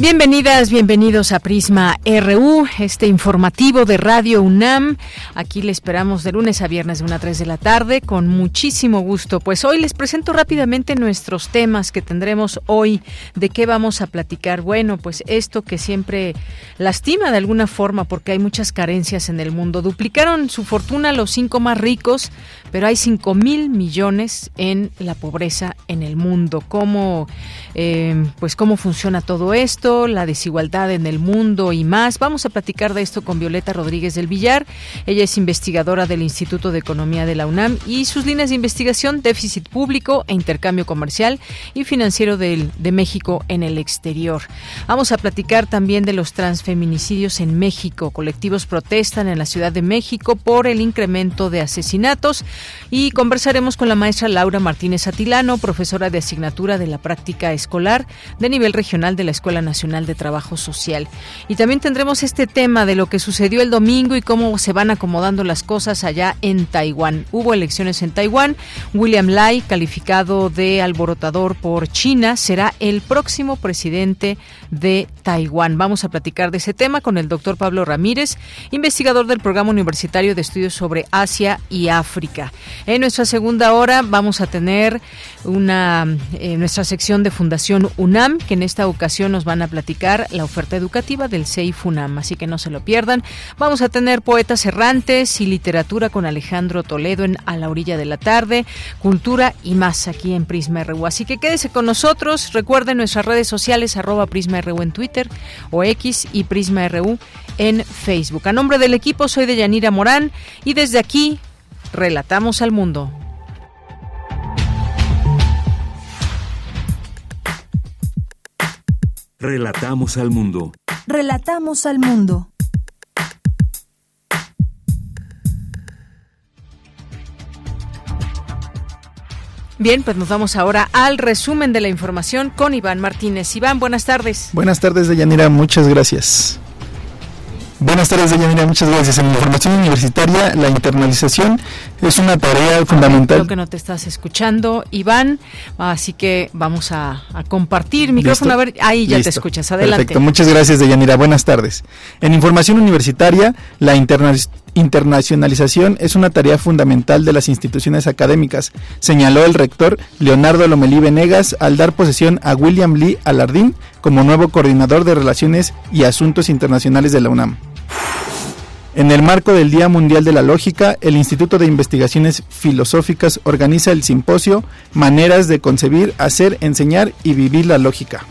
Bienvenidas, bienvenidos a Prisma RU, este informativo de Radio UNAM. Aquí le esperamos de lunes a viernes de 1 a 3 de la tarde con muchísimo gusto. Pues hoy les presento rápidamente nuestros temas que tendremos hoy. ¿De qué vamos a platicar? Bueno, pues esto que siempre lastima de alguna forma porque hay muchas carencias en el mundo. Duplicaron su fortuna los cinco más ricos, pero hay 5 mil millones en la pobreza en el mundo. ¿Cómo, eh, pues cómo funciona todo esto? La desigualdad en el mundo y más. Vamos a platicar de esto con Violeta Rodríguez del Villar. Ella es investigadora del Instituto de Economía de la UNAM y sus líneas de investigación, déficit público e intercambio comercial y financiero del, de México en el exterior. Vamos a platicar también de los transfeminicidios en México. Colectivos protestan en la Ciudad de México por el incremento de asesinatos y conversaremos con la maestra Laura Martínez Atilano, profesora de asignatura de la práctica escolar de nivel regional de la Escuela Nacional de Trabajo Social. Y también tendremos este tema de lo que sucedió el domingo y cómo se van acomodando las cosas allá en Taiwán. Hubo elecciones en Taiwán. William Lai, calificado de alborotador por China, será el próximo presidente de Taiwán. Vamos a platicar de ese tema con el doctor Pablo Ramírez, investigador del Programa Universitario de Estudios sobre Asia y África. En nuestra segunda hora vamos a tener una eh, nuestra sección de Fundación UNAM, que en esta ocasión nos van a platicar la oferta educativa del CEIF UNAM, así que no se lo pierdan. Vamos a tener poetas errantes y literatura con Alejandro Toledo en A la orilla de la tarde, cultura y más aquí en Prisma RU. Así que quédese con nosotros. Recuerden nuestras redes sociales arroba Prisma RU en Twitter o X y Prisma RU en Facebook. A nombre del equipo soy de Yanira Morán y desde aquí relatamos al mundo. Relatamos al mundo. Relatamos al mundo. Bien, pues nos vamos ahora al resumen de la información con Iván Martínez. Iván, buenas tardes. Buenas tardes, Deyanira, muchas gracias. Buenas tardes, Deyanira, muchas gracias. En la información universitaria, la internalización es una tarea fundamental. Creo que no te estás escuchando, Iván, así que vamos a, a compartir micrófono. A ver, ahí ya te escuchas, adelante. Perfecto, muchas gracias, Deyanira, buenas tardes. En información universitaria, la internacionalización es una tarea fundamental de las instituciones académicas, señaló el rector Leonardo Lomelí Venegas al dar posesión a William Lee Alardín como nuevo coordinador de Relaciones y Asuntos Internacionales de la UNAM. En el marco del Día Mundial de la Lógica, el Instituto de Investigaciones Filosóficas organiza el simposio Maneras de concebir, hacer, enseñar y vivir la lógica.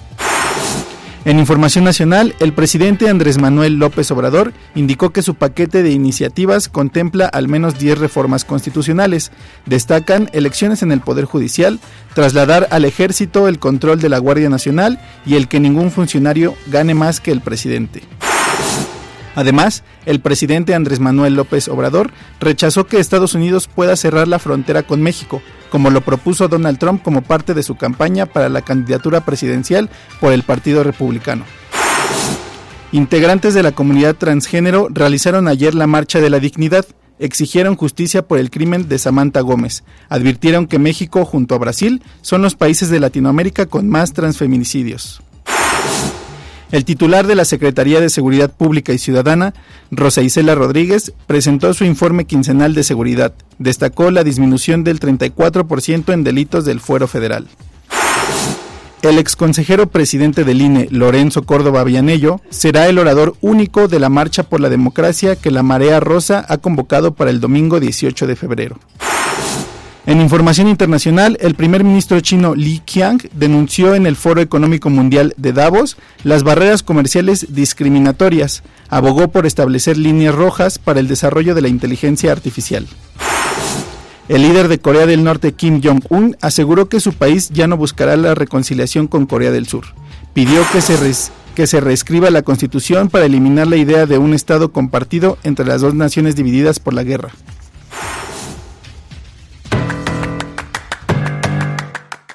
En información nacional, el presidente Andrés Manuel López Obrador indicó que su paquete de iniciativas contempla al menos 10 reformas constitucionales. Destacan elecciones en el Poder Judicial, trasladar al ejército el control de la Guardia Nacional y el que ningún funcionario gane más que el presidente. Además, el presidente Andrés Manuel López Obrador rechazó que Estados Unidos pueda cerrar la frontera con México, como lo propuso Donald Trump como parte de su campaña para la candidatura presidencial por el Partido Republicano. Integrantes de la comunidad transgénero realizaron ayer la Marcha de la Dignidad, exigieron justicia por el crimen de Samantha Gómez. Advirtieron que México junto a Brasil son los países de Latinoamérica con más transfeminicidios. El titular de la Secretaría de Seguridad Pública y Ciudadana, Rosa Isela Rodríguez, presentó su informe quincenal de seguridad. Destacó la disminución del 34% en delitos del fuero federal. El exconsejero presidente del INE, Lorenzo Córdoba Villanello, será el orador único de la Marcha por la Democracia que la Marea Rosa ha convocado para el domingo 18 de febrero. En información internacional, el primer ministro chino Li Qiang denunció en el Foro Económico Mundial de Davos las barreras comerciales discriminatorias. Abogó por establecer líneas rojas para el desarrollo de la inteligencia artificial. El líder de Corea del Norte, Kim Jong-un, aseguró que su país ya no buscará la reconciliación con Corea del Sur. Pidió que se, que se reescriba la constitución para eliminar la idea de un Estado compartido entre las dos naciones divididas por la guerra.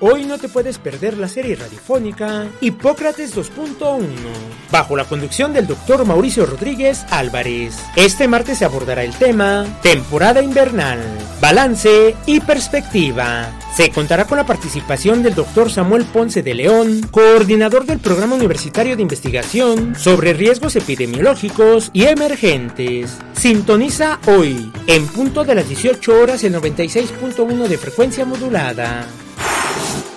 Hoy no te puedes perder la serie radiofónica Hipócrates 2.1, bajo la conducción del doctor Mauricio Rodríguez Álvarez. Este martes se abordará el tema Temporada invernal, balance y perspectiva. Se contará con la participación del doctor Samuel Ponce de León, coordinador del Programa Universitario de Investigación sobre Riesgos Epidemiológicos y Emergentes. Sintoniza hoy, en punto de las 18 horas, el 96.1 de frecuencia modulada.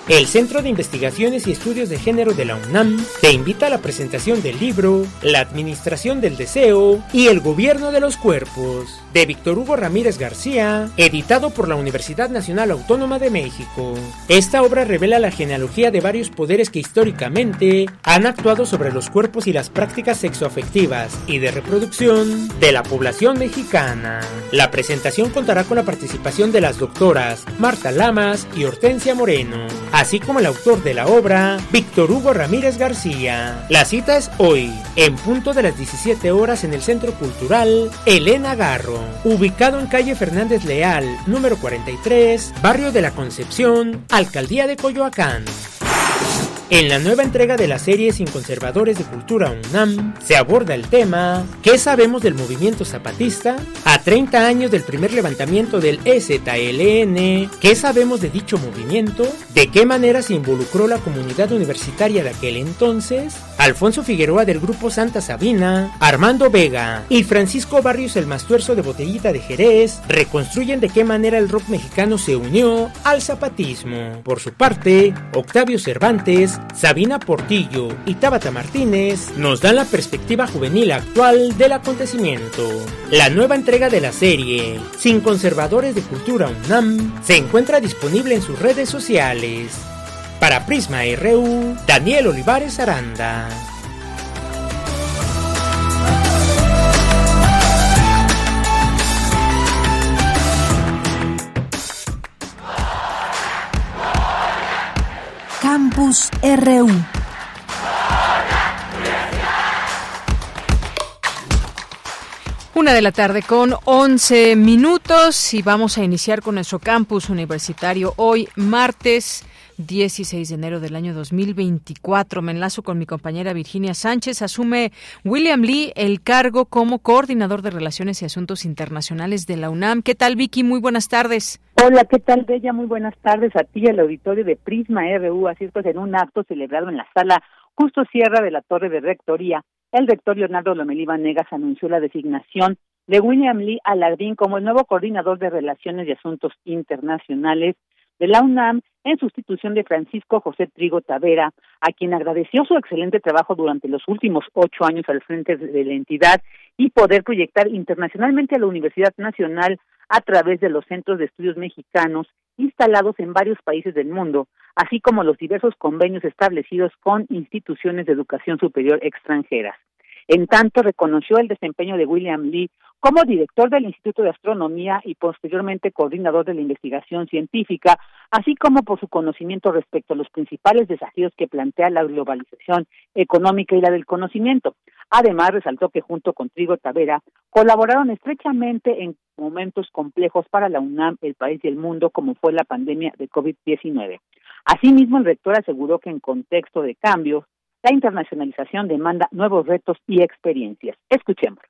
El Centro de Investigaciones y Estudios de Género de la UNAM te invita a la presentación del libro La Administración del Deseo y el Gobierno de los Cuerpos de Víctor Hugo Ramírez García, editado por la Universidad Nacional Autónoma de México. Esta obra revela la genealogía de varios poderes que históricamente han actuado sobre los cuerpos y las prácticas sexoafectivas y de reproducción de la población mexicana. La presentación contará con la participación de las doctoras Marta Lamas y Hortensia Moreno así como el autor de la obra, Víctor Hugo Ramírez García. La cita es hoy, en punto de las 17 horas en el Centro Cultural Elena Garro, ubicado en calle Fernández Leal, número 43, Barrio de la Concepción, Alcaldía de Coyoacán. En la nueva entrega de la serie Sin Conservadores de Cultura UNAM se aborda el tema ¿Qué sabemos del movimiento zapatista? A 30 años del primer levantamiento del EZLN, ¿qué sabemos de dicho movimiento? ¿De qué manera se involucró la comunidad universitaria de aquel entonces? Alfonso Figueroa del grupo Santa Sabina, Armando Vega y Francisco Barrios el Mastuerzo de Botellita de Jerez reconstruyen de qué manera el rock mexicano se unió al zapatismo. Por su parte, Octavio Cervantes Sabina Portillo y Tabata Martínez nos dan la perspectiva juvenil actual del acontecimiento. La nueva entrega de la serie, Sin Conservadores de Cultura UNAM, se encuentra disponible en sus redes sociales. Para Prisma RU, Daniel Olivares Aranda. Campus RU. Una de la tarde con 11 minutos y vamos a iniciar con nuestro campus universitario hoy martes 16 de enero del año 2024. Me enlazo con mi compañera Virginia Sánchez. Asume William Lee el cargo como coordinador de Relaciones y Asuntos Internacionales de la UNAM. ¿Qué tal, Vicky? Muy buenas tardes. Hola, ¿qué tal, Bella? Muy buenas tardes a ti al auditorio de Prisma RU. Así es, pues, en un acto celebrado en la sala Justo Sierra de la Torre de Rectoría, el rector Leonardo Lomelí Negas anunció la designación de William Lee Alardín como el nuevo coordinador de Relaciones y Asuntos Internacionales de la UNAM en sustitución de Francisco José Trigo Tavera, a quien agradeció su excelente trabajo durante los últimos ocho años al frente de la entidad y poder proyectar internacionalmente a la Universidad Nacional a través de los centros de estudios mexicanos instalados en varios países del mundo, así como los diversos convenios establecidos con instituciones de educación superior extranjeras. En tanto, reconoció el desempeño de William Lee como director del Instituto de Astronomía y posteriormente coordinador de la investigación científica, así como por su conocimiento respecto a los principales desafíos que plantea la globalización económica y la del conocimiento. Además, resaltó que junto con Trigo Tavera colaboraron estrechamente en momentos complejos para la UNAM, el país y el mundo, como fue la pandemia de COVID-19. Asimismo, el rector aseguró que en contexto de cambios, la internacionalización demanda nuevos retos y experiencias. Escuchémoslo.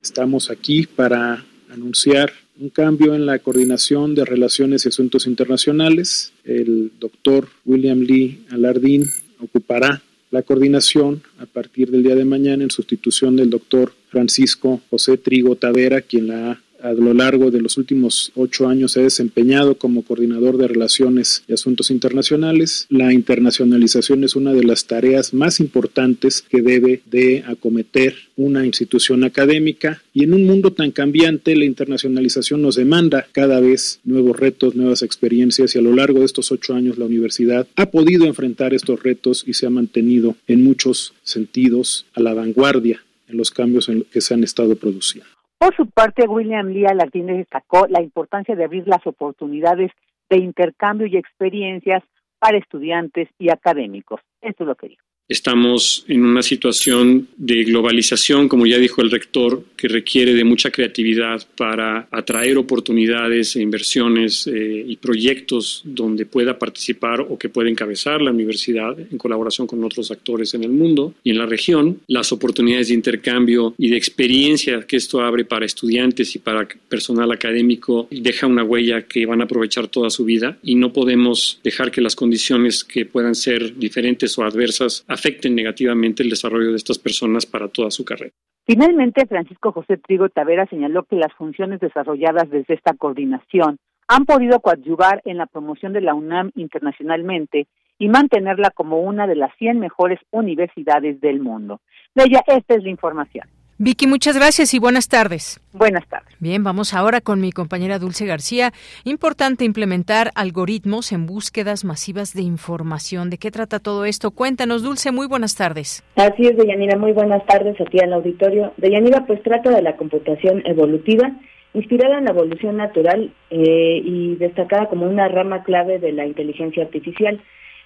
Estamos aquí para anunciar un cambio en la coordinación de relaciones y asuntos internacionales. El doctor William Lee Alardín ocupará la coordinación a partir del día de mañana en sustitución del doctor Francisco José Trigo Tavera, quien la ha a lo largo de los últimos ocho años se ha desempeñado como coordinador de relaciones y asuntos internacionales. La internacionalización es una de las tareas más importantes que debe de acometer una institución académica y en un mundo tan cambiante la internacionalización nos demanda cada vez nuevos retos, nuevas experiencias y a lo largo de estos ocho años la universidad ha podido enfrentar estos retos y se ha mantenido en muchos sentidos a la vanguardia en los cambios en que se han estado produciendo. Por su parte, William Lee Alardine destacó la importancia de abrir las oportunidades de intercambio y experiencias para estudiantes y académicos. Esto es lo que dijo. Estamos en una situación de globalización, como ya dijo el rector, que requiere de mucha creatividad para atraer oportunidades e inversiones eh, y proyectos donde pueda participar o que pueda encabezar la universidad en colaboración con otros actores en el mundo y en la región. Las oportunidades de intercambio y de experiencia que esto abre para estudiantes y para personal académico deja una huella que van a aprovechar toda su vida y no podemos dejar que las condiciones que puedan ser diferentes o adversas afecten negativamente el desarrollo de estas personas para toda su carrera. Finalmente, Francisco José Trigo Tavera señaló que las funciones desarrolladas desde esta coordinación han podido coadyuvar en la promoción de la UNAM internacionalmente y mantenerla como una de las 100 mejores universidades del mundo. De ella, esta es la información. Vicky, muchas gracias y buenas tardes. Buenas tardes. Bien, vamos ahora con mi compañera Dulce García. Importante implementar algoritmos en búsquedas masivas de información. ¿De qué trata todo esto? Cuéntanos, Dulce, muy buenas tardes. Así es, Deyanira, muy buenas tardes a ti en el auditorio. Deyanira, pues trata de la computación evolutiva, inspirada en la evolución natural eh, y destacada como una rama clave de la inteligencia artificial.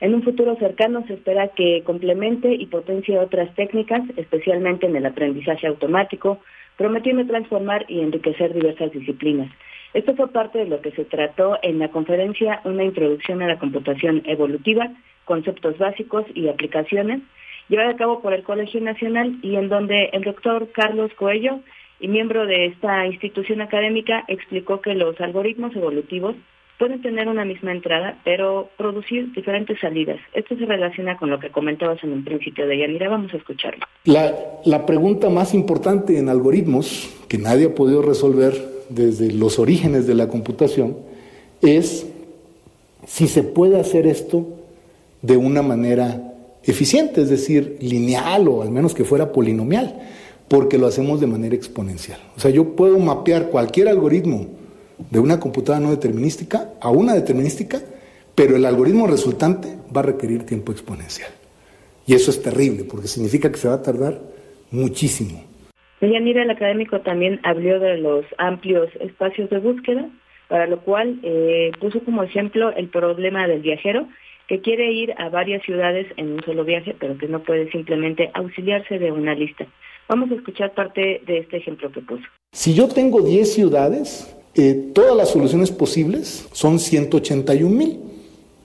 En un futuro cercano se espera que complemente y potencie otras técnicas, especialmente en el aprendizaje automático, prometiendo transformar y enriquecer diversas disciplinas. Esto fue parte de lo que se trató en la conferencia Una introducción a la computación evolutiva, conceptos básicos y aplicaciones, llevada a cabo por el Colegio Nacional y en donde el doctor Carlos Coello, y miembro de esta institución académica, explicó que los algoritmos evolutivos pueden tener una misma entrada, pero producir diferentes salidas. Esto se relaciona con lo que comentabas en un principio de Yanira. Vamos a escucharlo. La, la pregunta más importante en algoritmos, que nadie ha podido resolver desde los orígenes de la computación, es si se puede hacer esto de una manera eficiente, es decir, lineal o al menos que fuera polinomial, porque lo hacemos de manera exponencial. O sea, yo puedo mapear cualquier algoritmo de una computadora no determinística a una determinística, pero el algoritmo resultante va a requerir tiempo exponencial. Y eso es terrible, porque significa que se va a tardar muchísimo. mira, el académico también habló de los amplios espacios de búsqueda, para lo cual eh, puso como ejemplo el problema del viajero, que quiere ir a varias ciudades en un solo viaje, pero que no puede simplemente auxiliarse de una lista. Vamos a escuchar parte de este ejemplo que puso. Si yo tengo 10 ciudades, eh, todas las soluciones posibles son 181 mil.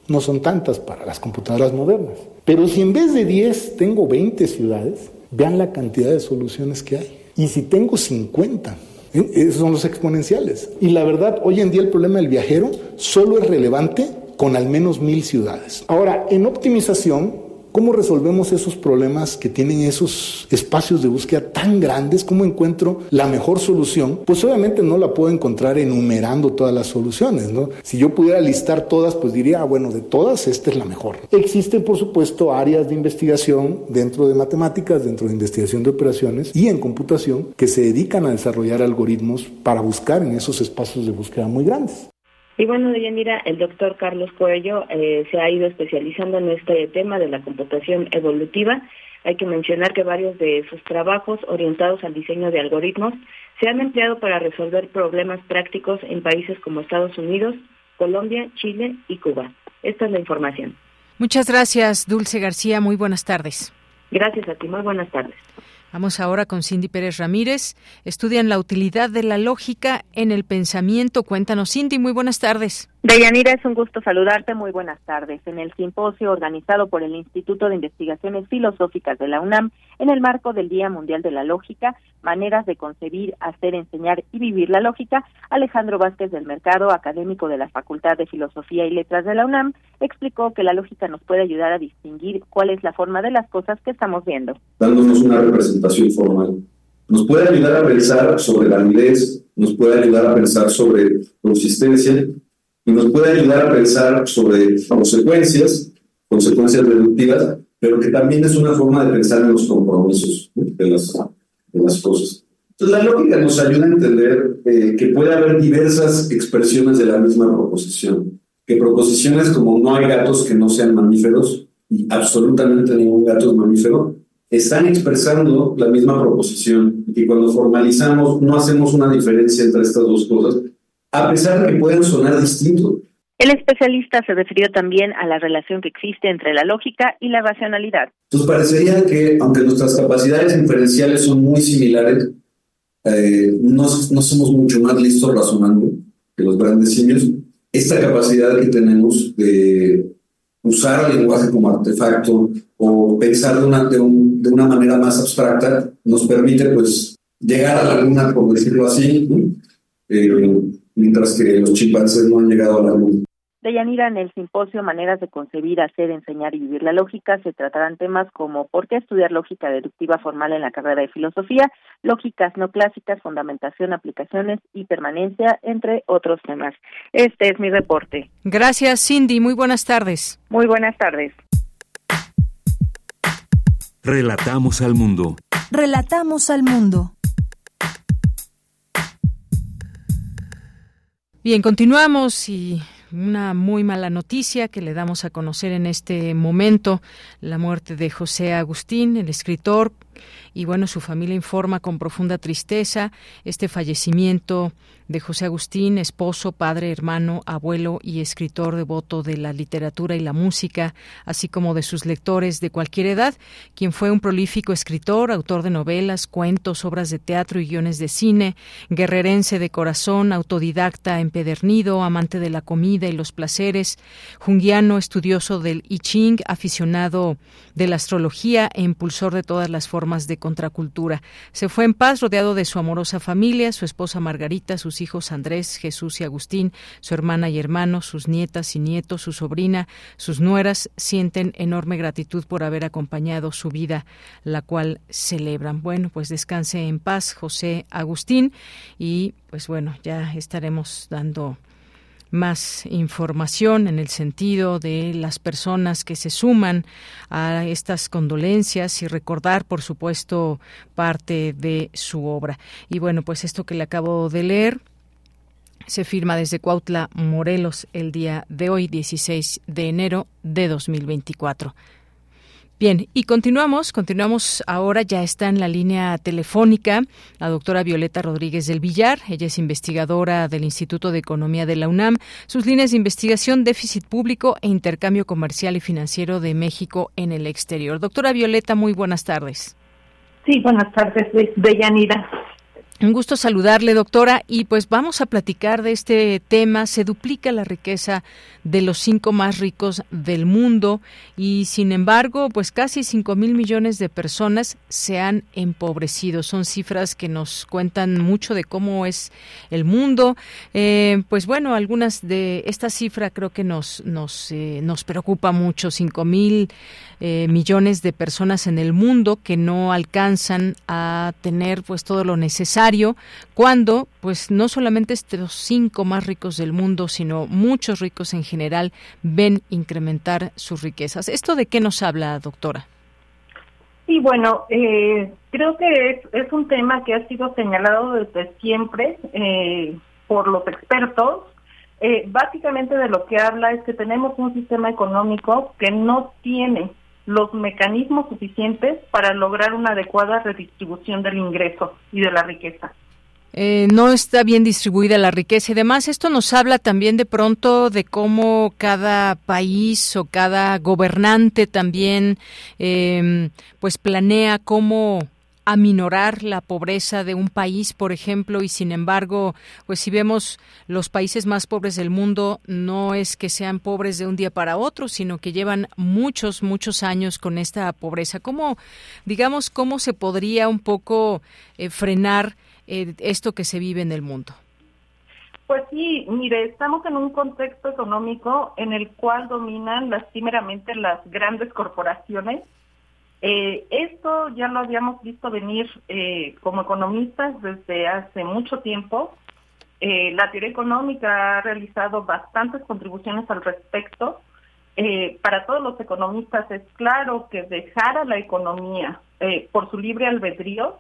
No son tantas para las computadoras modernas. Pero si en vez de 10 tengo 20 ciudades, vean la cantidad de soluciones que hay. Y si tengo 50, ¿eh? esos son los exponenciales. Y la verdad, hoy en día el problema del viajero solo es relevante con al menos mil ciudades. Ahora, en optimización, ¿Cómo resolvemos esos problemas que tienen esos espacios de búsqueda tan grandes? ¿Cómo encuentro la mejor solución? Pues obviamente no la puedo encontrar enumerando todas las soluciones, ¿no? Si yo pudiera listar todas, pues diría, ah, bueno, de todas, esta es la mejor. Existen, por supuesto, áreas de investigación dentro de matemáticas, dentro de investigación de operaciones y en computación que se dedican a desarrollar algoritmos para buscar en esos espacios de búsqueda muy grandes. Y bueno, mira, el doctor Carlos Coello eh, se ha ido especializando en este tema de la computación evolutiva. Hay que mencionar que varios de sus trabajos orientados al diseño de algoritmos se han empleado para resolver problemas prácticos en países como Estados Unidos, Colombia, Chile y Cuba. Esta es la información. Muchas gracias, Dulce García. Muy buenas tardes. Gracias a ti. Muy buenas tardes. Vamos ahora con Cindy Pérez Ramírez. Estudian la utilidad de la lógica en el pensamiento. Cuéntanos, Cindy, muy buenas tardes. Deyanira, es un gusto saludarte. Muy buenas tardes. En el simposio organizado por el Instituto de Investigaciones Filosóficas de la UNAM, en el marco del Día Mundial de la Lógica, Maneras de concebir, hacer, enseñar y vivir la lógica, Alejandro Vázquez del Mercado, académico de la Facultad de Filosofía y Letras de la UNAM, explicó que la lógica nos puede ayudar a distinguir cuál es la forma de las cosas que estamos viendo. Dándonos una representación formal nos puede ayudar a pensar sobre validez, nos puede ayudar a pensar sobre consistencia y nos puede ayudar a pensar sobre consecuencias, consecuencias deductivas, pero que también es una forma de pensar en los compromisos de las, de las cosas. Entonces, la lógica nos ayuda a entender eh, que puede haber diversas expresiones de la misma proposición. Que proposiciones como no hay gatos que no sean mamíferos, y absolutamente ningún gato es mamífero, están expresando la misma proposición y cuando formalizamos no hacemos una diferencia entre estas dos cosas, a pesar de que pueden sonar distintos. El especialista se refirió también a la relación que existe entre la lógica y la racionalidad. Entonces parecería que, aunque nuestras capacidades inferenciales son muy similares, eh, no, no somos mucho más listos razonando que los grandes simios. Esta capacidad que tenemos de usar el lenguaje como artefacto o pensar de una, de, una manera más abstracta nos permite pues llegar a la luna, por decirlo así, eh, mientras que los chimpancés no han llegado a la luna. Deyanira, en el simposio Maneras de concebir, hacer, enseñar y vivir la lógica se tratarán temas como por qué estudiar lógica deductiva formal en la carrera de filosofía, lógicas no clásicas, fundamentación, aplicaciones y permanencia, entre otros temas. Este es mi reporte. Gracias, Cindy. Muy buenas tardes. Muy buenas tardes. Relatamos al mundo. Relatamos al mundo. Bien, continuamos y una muy mala noticia que le damos a conocer en este momento, la muerte de José Agustín, el escritor, y bueno, su familia informa con profunda tristeza este fallecimiento de José Agustín, esposo, padre, hermano, abuelo y escritor devoto de la literatura y la música, así como de sus lectores de cualquier edad, quien fue un prolífico escritor, autor de novelas, cuentos, obras de teatro y guiones de cine, guerrerense de corazón, autodidacta, empedernido, amante de la comida y los placeres, junguiano, estudioso del I Ching, aficionado de la astrología e impulsor de todas las formas de contracultura. Se fue en paz rodeado de su amorosa familia, su esposa Margarita, sus hijos Andrés, Jesús y Agustín, su hermana y hermano, sus nietas y nietos, su sobrina, sus nueras, sienten enorme gratitud por haber acompañado su vida, la cual celebran. Bueno, pues descanse en paz José Agustín y pues bueno, ya estaremos dando más información en el sentido de las personas que se suman a estas condolencias y recordar, por supuesto, parte de su obra. Y bueno, pues esto que le acabo de leer se firma desde Cuautla, Morelos, el día de hoy, 16 de enero de 2024. Bien, y continuamos, continuamos ahora, ya está en la línea telefónica la doctora Violeta Rodríguez del Villar, ella es investigadora del Instituto de Economía de la UNAM, sus líneas de investigación, déficit público e intercambio comercial y financiero de México en el exterior. Doctora Violeta, muy buenas tardes. Sí, buenas tardes, Deyanira. Un gusto saludarle, doctora, y pues vamos a platicar de este tema. Se duplica la riqueza de los cinco más ricos del mundo y, sin embargo, pues casi cinco mil millones de personas se han empobrecido. Son cifras que nos cuentan mucho de cómo es el mundo. Eh, pues bueno, algunas de esta cifra creo que nos nos eh, nos preocupa mucho. Cinco mil eh, millones de personas en el mundo que no alcanzan a tener pues todo lo necesario cuando pues no solamente estos cinco más ricos del mundo sino muchos ricos en general ven incrementar sus riquezas. ¿Esto de qué nos habla, doctora? Sí, bueno, eh, creo que es, un tema que ha sido señalado desde siempre eh, por los expertos. básicamente de lo que habla es que tenemos un sistema económico que no tiene los mecanismos suficientes para lograr una adecuada redistribución del ingreso y de la riqueza. Eh, no está bien distribuida la riqueza y demás. Esto nos habla también de pronto de cómo cada país o cada gobernante también eh, pues planea cómo aminorar la pobreza de un país, por ejemplo, y sin embargo, pues si vemos los países más pobres del mundo, no es que sean pobres de un día para otro, sino que llevan muchos, muchos años con esta pobreza. ¿Cómo, digamos, cómo se podría un poco eh, frenar eh, esto que se vive en el mundo? Pues sí, mire, estamos en un contexto económico en el cual dominan lastimeramente las grandes corporaciones Eh, esto ya lo habíamos visto venir eh, como economistas desde hace mucho tiempo. Eh, la teoría económica ha realizado bastantes contribuciones al respecto. para todos los economistas es claro que dejar a la economía por su libre albedrío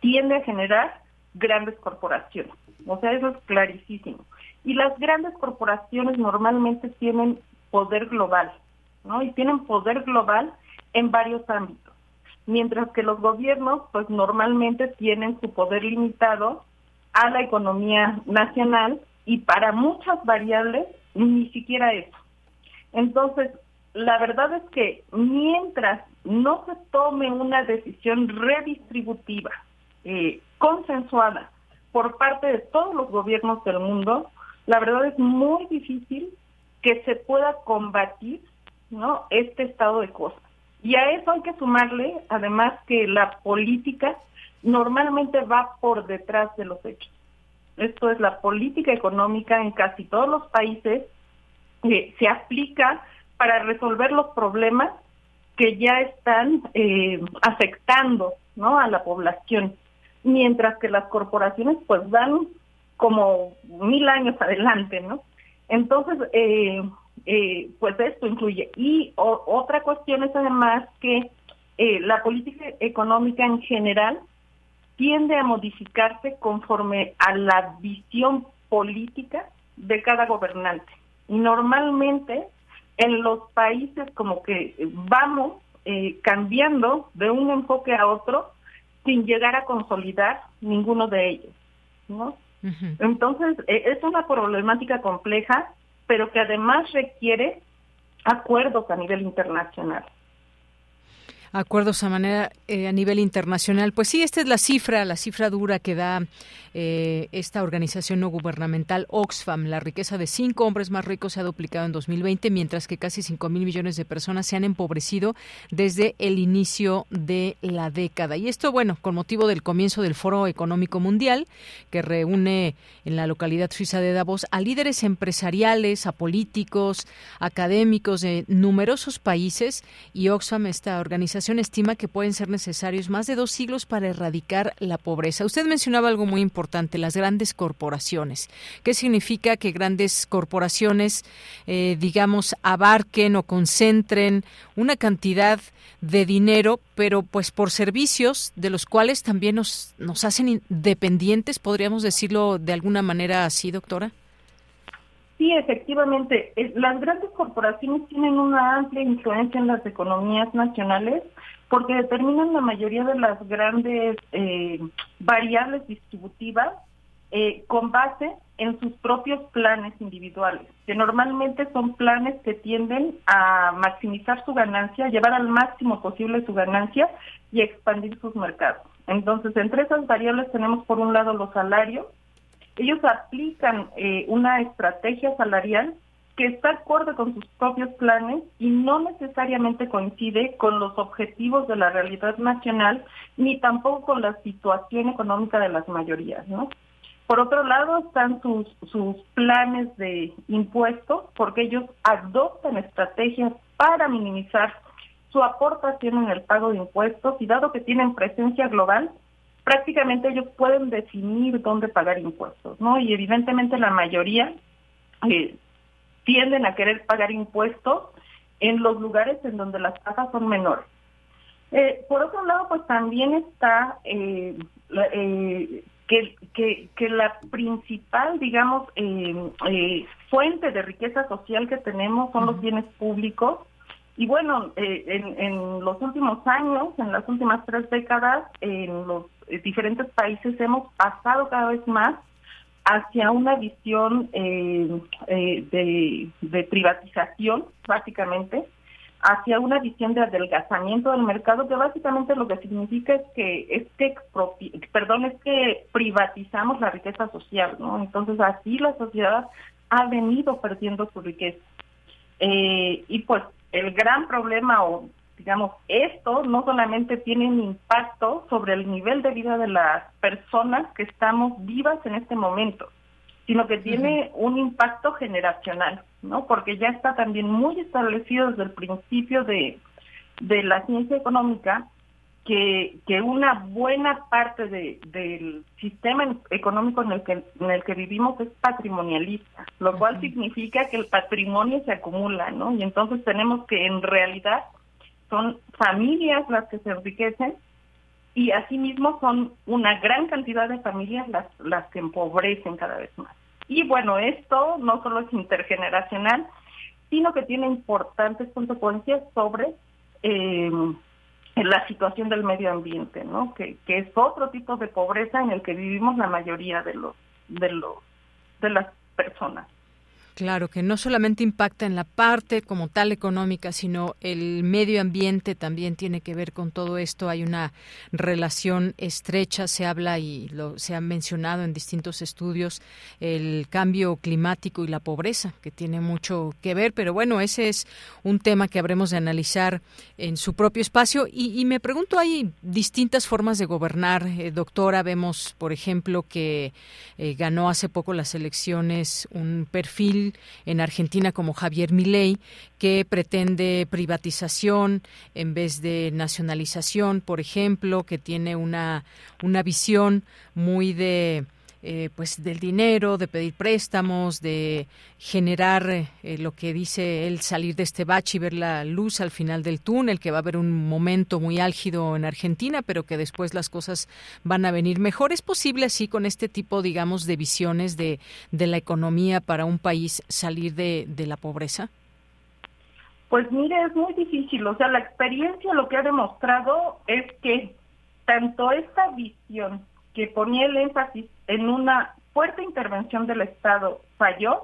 tiende a generar grandes corporaciones. O sea, eso es clarísimo. Y las grandes corporaciones normalmente tienen poder global, ¿no? Y tienen poder global en varios ámbitos. Mientras que los gobiernos, pues normalmente tienen su poder limitado a la economía nacional y para muchas variables ni siquiera eso. Entonces, la verdad es que mientras no se tome una decisión redistributiva, eh, consensuada por parte de todos los gobiernos del mundo, la verdad es muy difícil que se pueda combatir ¿no? este estado de cosas. Y a eso hay que sumarle, además, que la política normalmente va por detrás de los hechos. Esto es la política económica en casi todos los países que se aplica para resolver los problemas que ya están eh, afectando ¿no? a la población, mientras que las corporaciones pues dan como mil años adelante, ¿no? Entonces, eh, eh, pues esto incluye. Y otra cuestión es además que eh, la política económica en general tiende a modificarse conforme a la visión política de cada gobernante. Y normalmente en los países como que vamos cambiando de un enfoque a otro sin llegar a consolidar ninguno de ellos, ¿no? Entonces, e, es una problemática compleja, pero que además requiere acuerdos a nivel internacional acuerdos a manera eh, a nivel internacional. Pues sí, esta es la cifra, la cifra dura que da eh, esta organización no gubernamental Oxfam. La riqueza de cinco hombres más ricos se ha duplicado en 2020, mientras que casi cinco mil millones de personas se han empobrecido desde el inicio de la década. Y esto, bueno, con motivo del comienzo del Foro Económico Mundial, que reúne en la localidad suiza de Davos a líderes empresariales, a políticos, académicos de numerosos países. Y Oxfam, esta organización, estima que pueden ser necesarios más de dos siglos para erradicar la pobreza. Usted mencionaba algo muy importante las grandes corporaciones. ¿Qué significa que grandes corporaciones, eh, digamos, abarquen o concentren una cantidad de dinero, pero pues por servicios de los cuales también nos, nos hacen dependientes, podríamos decirlo de alguna manera así, doctora? Sí, efectivamente. Las grandes corporaciones tienen una amplia influencia en las economías nacionales porque determinan la mayoría de las grandes eh, variables distributivas eh, con base en sus propios planes individuales, que normalmente son planes que tienden a maximizar su ganancia, llevar al máximo posible su ganancia y expandir sus mercados. Entonces, entre esas variables tenemos por un lado los salarios. Ellos aplican eh, una estrategia salarial que está acorde con sus propios planes y no necesariamente coincide con los objetivos de la realidad nacional ni tampoco con la situación económica de las mayorías. Por otro lado están sus, sus planes de impuestos, porque ellos adoptan estrategias para minimizar su aportación en el pago de impuestos y dado que tienen presencia global, prácticamente ellos pueden definir dónde pagar impuestos, ¿no? Y evidentemente la mayoría eh, tienden a querer pagar impuestos en los lugares en donde las tasas son menores. Eh, por otro lado, pues también está eh, eh, que, que, la principal, digamos, fuente de riqueza social que tenemos son los bienes públicos. Y bueno, en, en los últimos años, en las últimas tres décadas, en los diferentes países hemos pasado cada vez más hacia una visión eh, eh, de, privatización, básicamente, hacia una visión de adelgazamiento del mercado, que básicamente lo que significa es que es que perdón, es que privatizamos la riqueza social, ¿no? Entonces así la sociedad ha venido perdiendo su riqueza. Eh, y pues el gran problema o digamos, esto no solamente tiene un impacto sobre el nivel de vida de las personas que estamos vivas en este momento, sino que tiene un impacto generacional, ¿no? Porque ya está también muy establecido desde el principio de, de la ciencia económica que, que una buena parte de, del sistema económico en el, que, en el que vivimos es patrimonialista, lo cual significa que el patrimonio se acumula, ¿no? Y entonces tenemos que en realidad son familias las que se enriquecen y asimismo son una gran cantidad de familias las, las que empobrecen cada vez más. Y bueno, esto no solo es intergeneracional, sino que tiene importantes consecuencias sobre eh, la situación del medio ambiente, ¿no? Que, que es otro tipo de pobreza en el que vivimos la mayoría de los de los de las personas. Claro, que no solamente impacta en la parte como tal económica, sino el medio ambiente también tiene que ver con todo esto. Hay una relación estrecha, se habla y lo, se ha mencionado en distintos estudios el cambio climático y la pobreza, que tiene mucho que ver, pero bueno, ese es un tema que habremos de analizar en su propio espacio. Y, me pregunto, hay distintas formas de gobernar, eh, doctora. Vemos, por ejemplo, que eh, ganó hace poco las elecciones un perfil en Argentina como Javier Milei, que pretende privatización en vez de nacionalización, por ejemplo, que tiene una, una visión muy de eh, pues del dinero, de pedir préstamos, de generar eh, lo que dice él, salir de este bache y ver la luz al final del túnel, que va a haber un momento muy álgido en Argentina, pero que después las cosas van a venir mejor. ¿Es posible así con este tipo, digamos, de visiones de, de la economía para un país salir de, de la pobreza? Pues mire, es muy difícil. O sea, la experiencia lo que ha demostrado es que tanto esta visión que ponía el énfasis en una fuerte intervención del Estado falló,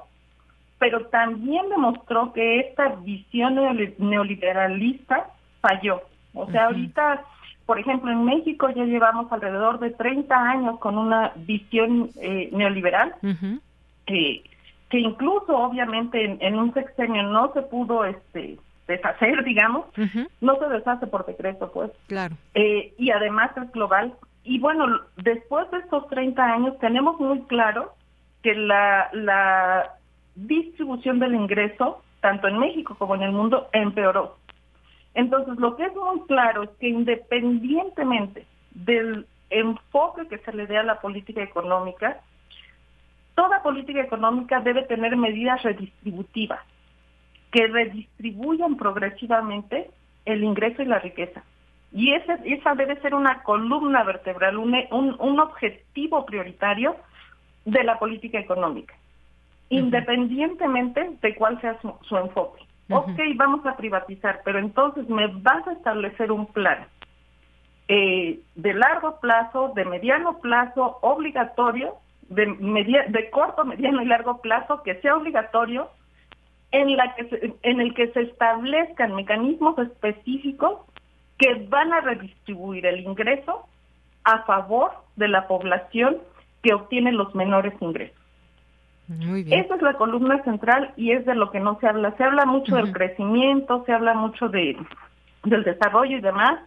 pero también demostró que esta visión neoliberalista falló. O sea, ahorita, por ejemplo, en México ya llevamos alrededor de 30 años con una visión eh, neoliberal, que, que incluso obviamente en, un sexenio no se pudo este deshacer, digamos, no se deshace por decreto, pues. Claro. Eh, y además es global, y bueno, después de estos 30 años tenemos muy claro que la, distribución del ingreso, tanto en México como en el mundo, empeoró. Entonces, lo que es muy claro es que independientemente del enfoque que se le dé a la política económica, toda política económica debe tener medidas redistributivas que redistribuyan progresivamente el ingreso y la riqueza. Y esa debe ser una columna vertebral, un, un, objetivo prioritario de la política económica, independientemente de cuál sea su, enfoque. Ok, vamos a privatizar, pero entonces me vas a establecer un plan eh, de largo plazo, de mediano plazo, obligatorio, de, de corto, mediano y largo plazo, que sea obligatorio, en, la que en el que se establezcan mecanismos específicos que van a redistribuir el ingreso a favor de la población que obtiene los menores ingresos. Muy bien. Esa es la columna central y es de lo que no se habla. Se habla mucho del crecimiento, se habla mucho de, del desarrollo y demás,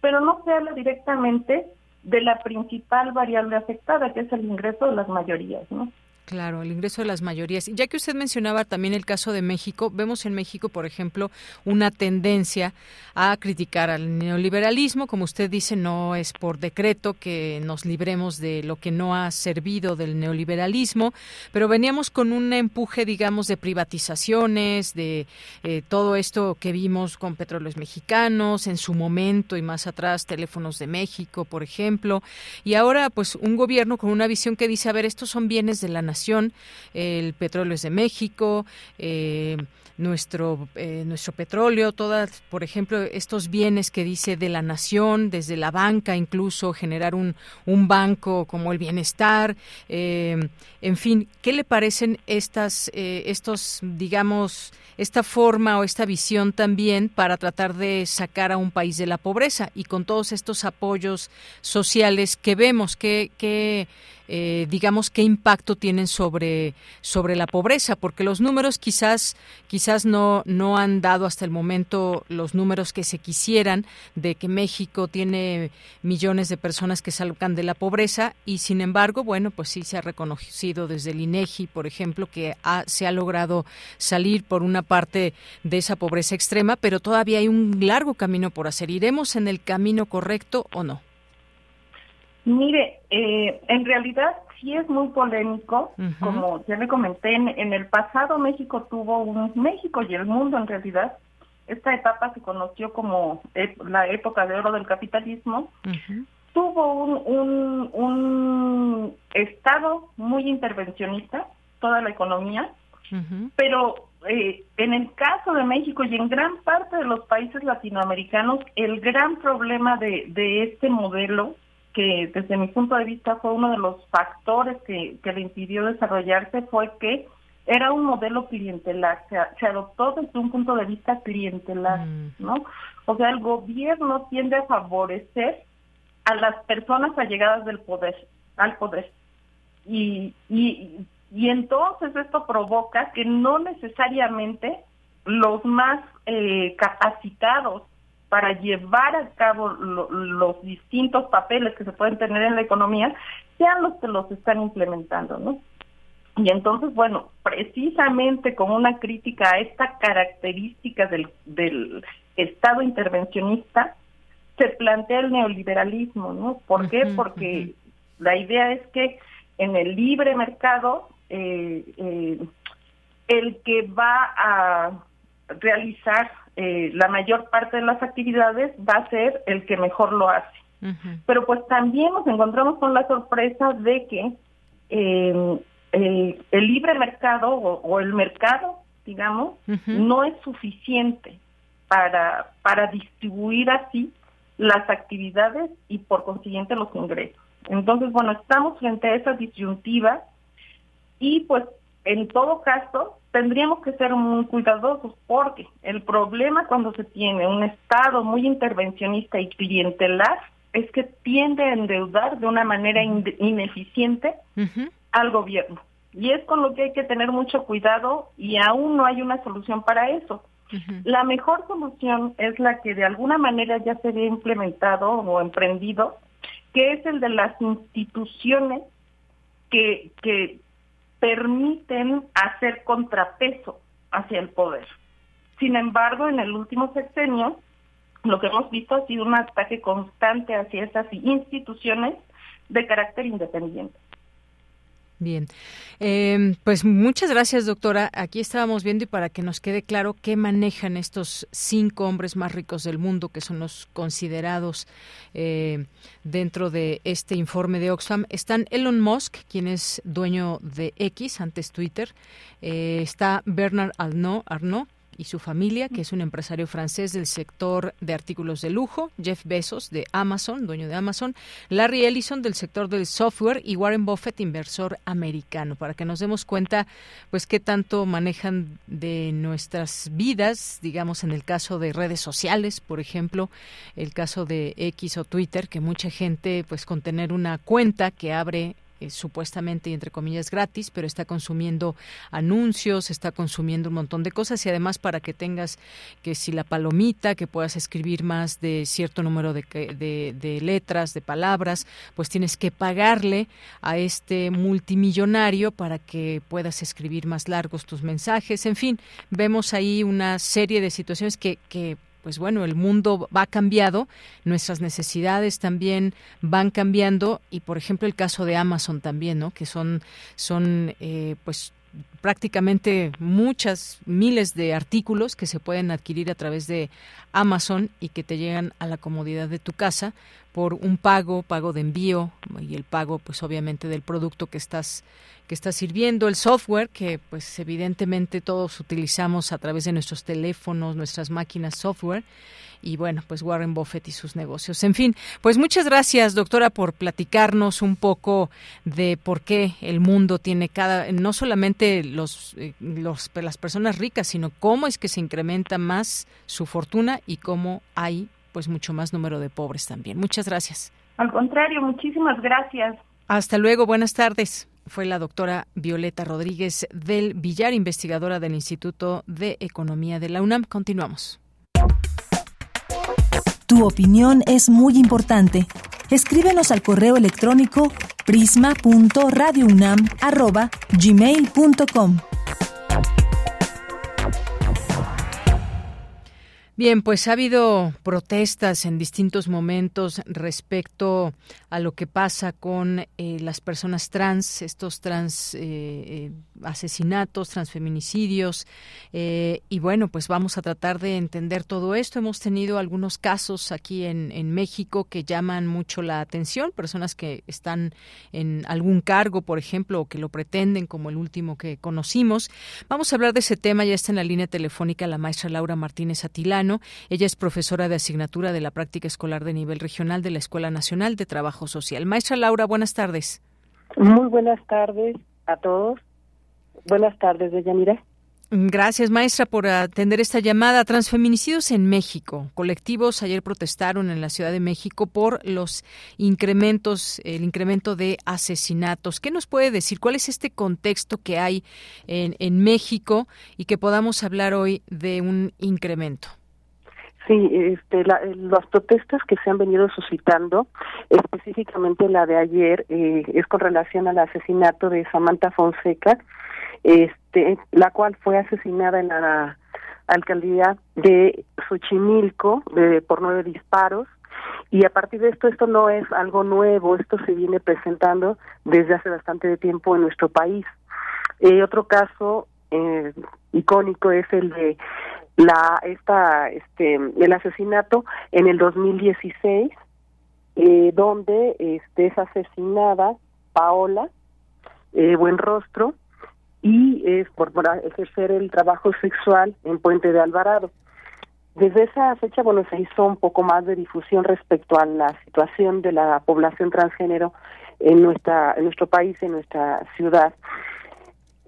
pero no se habla directamente de la principal variable afectada, que es el ingreso de las mayorías, ¿no? Claro, el ingreso de las mayorías. Ya que usted mencionaba también el caso de México, vemos en México, por ejemplo, una tendencia a criticar al neoliberalismo. Como usted dice, no es por decreto que nos libremos de lo que no ha servido del neoliberalismo, pero veníamos con un empuje, digamos, de privatizaciones, de eh, todo esto que vimos con petróleos mexicanos en su momento y más atrás, teléfonos de México, por ejemplo. Y ahora, pues, un gobierno con una visión que dice, a ver, estos son bienes de la nación el petróleo es de México, eh, nuestro, eh, nuestro petróleo, todas, por ejemplo, estos bienes que dice de la nación, desde la banca incluso, generar un, un banco como el bienestar, eh, en fin, ¿qué le parecen estas, estos, digamos, esta forma o esta visión también para tratar de sacar a un país de la pobreza y con todos estos apoyos sociales que vemos que, que digamos, qué impacto tienen sobre, sobre la pobreza, porque los números quizás, quizás no, no han dado hasta el momento los números que se quisieran de que México tiene millones de personas que salgan de la pobreza y sin embargo, bueno, pues sí se ha reconocido desde el INEGI, por ejemplo, que se ha logrado salir por una parte de esa pobreza extrema, pero todavía hay un largo camino por hacer. ¿Iremos en el camino correcto o no? Mire, eh, en realidad sí es muy polémico, como ya le comenté, en, el pasado México tuvo un, México y el mundo en realidad, esta etapa se conoció como la época de oro del capitalismo, tuvo un, un, estado muy intervencionista, toda la economía, pero eh, en el caso de México y en gran parte de los países latinoamericanos, el gran problema de, de este modelo, que desde mi punto de vista fue uno de los factores que, que le impidió desarrollarse, fue que era un modelo clientelar, se, se adoptó desde un punto de vista clientelar, mm. ¿no? O sea, el gobierno tiende a favorecer a las personas allegadas del poder, al poder. Y, y y entonces esto provoca que no necesariamente los más eh, capacitados para llevar a cabo los distintos papeles que se pueden tener en la economía sean los que los están implementando, ¿no? Y entonces, bueno, precisamente con una crítica a esta característica del, del Estado intervencionista, se plantea el neoliberalismo, ¿no? ¿Por qué? Porque la idea es que en el libre mercado eh, eh, el que va a realizar eh, la mayor parte de las actividades va a ser el que mejor lo hace. Pero pues también nos encontramos con la sorpresa de que em, el, libre mercado o, el mercado, digamos, no es suficiente para, para distribuir así las actividades y por consiguiente los ingresos. Entonces, bueno, estamos frente a esa disyuntiva y pues en todo caso tendríamos que ser muy cuidadosos porque el problema cuando se tiene un Estado muy intervencionista y clientelar es que tiende a endeudar de una manera ineficiente al gobierno. Y es con lo que hay que tener mucho cuidado y aún no hay una solución para eso. La mejor solución es la que de alguna manera ya se había implementado o emprendido, que es el de las instituciones que, que permiten hacer contrapeso hacia el poder. Sin embargo, en el último sexenio, lo que hemos visto ha sido un ataque constante hacia esas instituciones de carácter independiente. Bien, eh, pues muchas gracias, doctora. Aquí estábamos viendo y para que nos quede claro qué manejan estos cinco hombres más ricos del mundo, que son los considerados eh, dentro de este informe de Oxfam, están Elon Musk, quien es dueño de X, antes Twitter, eh, está Bernard Arnault, Arnault y su familia, que es un empresario francés del sector de artículos de lujo, Jeff Bezos de Amazon, dueño de Amazon, Larry Ellison del sector del software y Warren Buffett, inversor americano, para que nos demos cuenta, pues, qué tanto manejan de nuestras vidas, digamos, en el caso de redes sociales, por ejemplo, el caso de X o Twitter, que mucha gente, pues, con tener una cuenta que abre eh, supuestamente y entre comillas gratis, pero está consumiendo anuncios, está consumiendo un montón de cosas y además para que tengas que si la palomita, que puedas escribir más de cierto número de, de, de letras, de palabras, pues tienes que pagarle a este multimillonario para que puedas escribir más largos tus mensajes. En fin, vemos ahí una serie de situaciones que, que pues bueno, el mundo va cambiando, nuestras necesidades también van cambiando y por ejemplo el caso de Amazon también, ¿no? Que son son eh, pues prácticamente muchas miles de artículos que se pueden adquirir a través de Amazon y que te llegan a la comodidad de tu casa por un pago, pago de envío y el pago pues obviamente del producto que estás que estás sirviendo, el software que pues evidentemente todos utilizamos a través de nuestros teléfonos, nuestras máquinas software y bueno, pues Warren Buffett y sus negocios. En fin, pues muchas gracias, doctora, por platicarnos un poco de por qué el mundo tiene cada, no solamente los, eh, las personas ricas, sino cómo es que se incrementa más su fortuna y cómo hay pues mucho más número de pobres también. Muchas gracias. Al contrario, muchísimas gracias. Hasta luego, buenas tardes. fue la doctora Violeta Rodríguez del Villar, investigadora del Instituto de Economía de la UNAM. Continuamos. Tu opinión es muy importante. Escríbenos al correo electrónico prisma.radiounam@gmail.com. Bien, pues ha habido protestas en distintos momentos respecto a lo que pasa con eh, las personas trans, estos trans eh, eh, asesinatos, transfeminicidios. y bueno, pues vamos a tratar de entender todo esto. Hemos tenido algunos casos aquí en, en México que llaman mucho la atención, personas que están en algún cargo, por ejemplo, o que lo pretenden, como el último que conocimos. Vamos a hablar de ese tema. Ya está en la línea telefónica la maestra Laura Martínez Atilano ella es profesora de asignatura de la práctica escolar de nivel regional de la Escuela Nacional de Trabajo Social. Maestra Laura, buenas tardes. Muy buenas tardes a todos. Buenas tardes, Deyanira. Gracias, maestra, por atender esta llamada. Transfeminicidios en México. Colectivos ayer protestaron en la Ciudad de México por los incrementos, el incremento de asesinatos. ¿Qué nos puede decir? ¿Cuál es este contexto que hay en, en México y que podamos hablar hoy de un incremento? Sí, este, las protestas que se han venido suscitando, específicamente la de ayer, eh, es con relación al asesinato de Samantha Fonseca, este, la cual fue asesinada en la alcaldía de Xochimilco de, por nueve disparos. Y a partir de esto, esto no es algo nuevo, esto se viene presentando desde hace bastante tiempo en nuestro país. Eh, otro caso eh, icónico es el de la esta este el asesinato en el 2016 eh, donde este es asesinada Paola eh, Buenrostro y es por, ejercer el trabajo sexual en Puente de Alvarado. Desde esa fecha, bueno, se hizo un poco más de difusión respecto a la situación de la población transgénero en nuestra en nuestro país, en nuestra ciudad.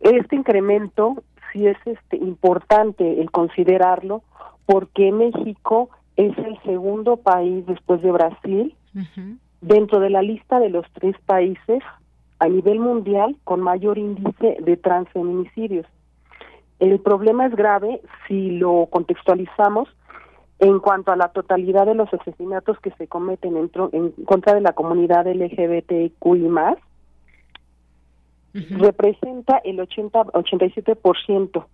Este incremento sí es este importante el considerarlo porque México es el segundo país después de Brasil dentro de la lista de los tres países a nivel mundial con mayor índice de transfeminicidios. El problema es grave si lo contextualizamos en cuanto a la totalidad de los asesinatos que se cometen en, en contra de la comunidad LGBTQI más, representa el 80 87%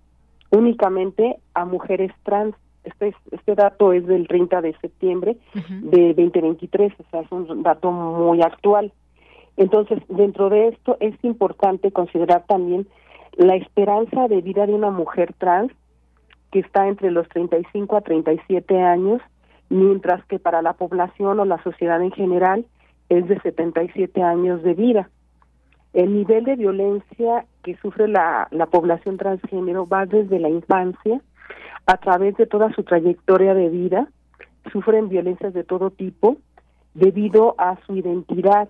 únicamente a mujeres trans. Este, este dato es del 30 de septiembre de 2023, o sea, es un dato muy actual. Entonces, dentro de esto es importante considerar también la esperanza de vida de una mujer trans que está entre los 35 a 37 años, mientras que para la población o la sociedad en general es de 77 años de vida. El nivel de violencia que sufre la, la población transgénero va desde la infancia a través de toda su trayectoria de vida. Sufren violencias de todo tipo debido a su identidad.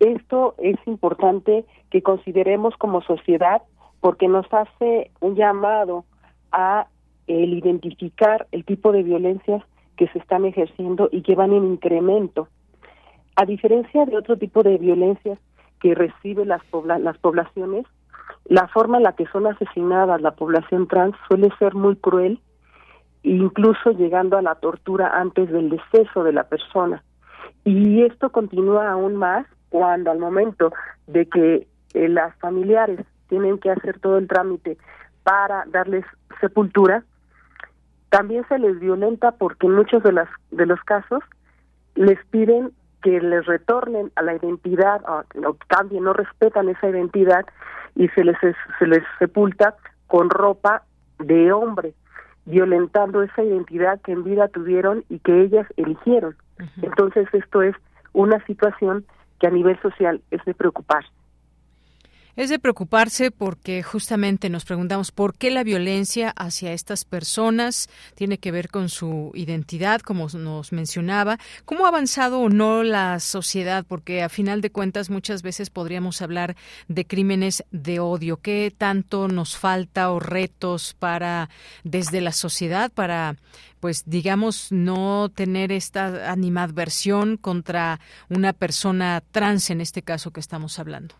Esto es importante que consideremos como sociedad porque nos hace un llamado a el identificar el tipo de violencias que se están ejerciendo y que van en incremento. A diferencia de otro tipo de violencias que recibe las, las poblaciones, la forma en la que son asesinadas la población trans suele ser muy cruel, incluso llegando a la tortura antes del deceso de la persona. Y esto continúa aún más cuando al momento de que eh, las familiares tienen que hacer todo el trámite para darles sepultura, también se les violenta porque en muchos de, las, de los casos les piden que les retornen a la identidad o, o cambien, no respetan esa identidad y se les se les sepulta con ropa de hombre, violentando esa identidad que en vida tuvieron y que ellas eligieron. Entonces esto es una situación que a nivel social es de preocupar. Es de preocuparse porque justamente nos preguntamos por qué la violencia hacia estas personas tiene que ver con su identidad, como nos mencionaba. ¿Cómo ha avanzado o no la sociedad? Porque a final de cuentas muchas veces podríamos hablar de crímenes de odio. ¿Qué tanto nos falta o retos para desde la sociedad para pues digamos no tener esta animadversión contra una persona trans en este caso que estamos hablando?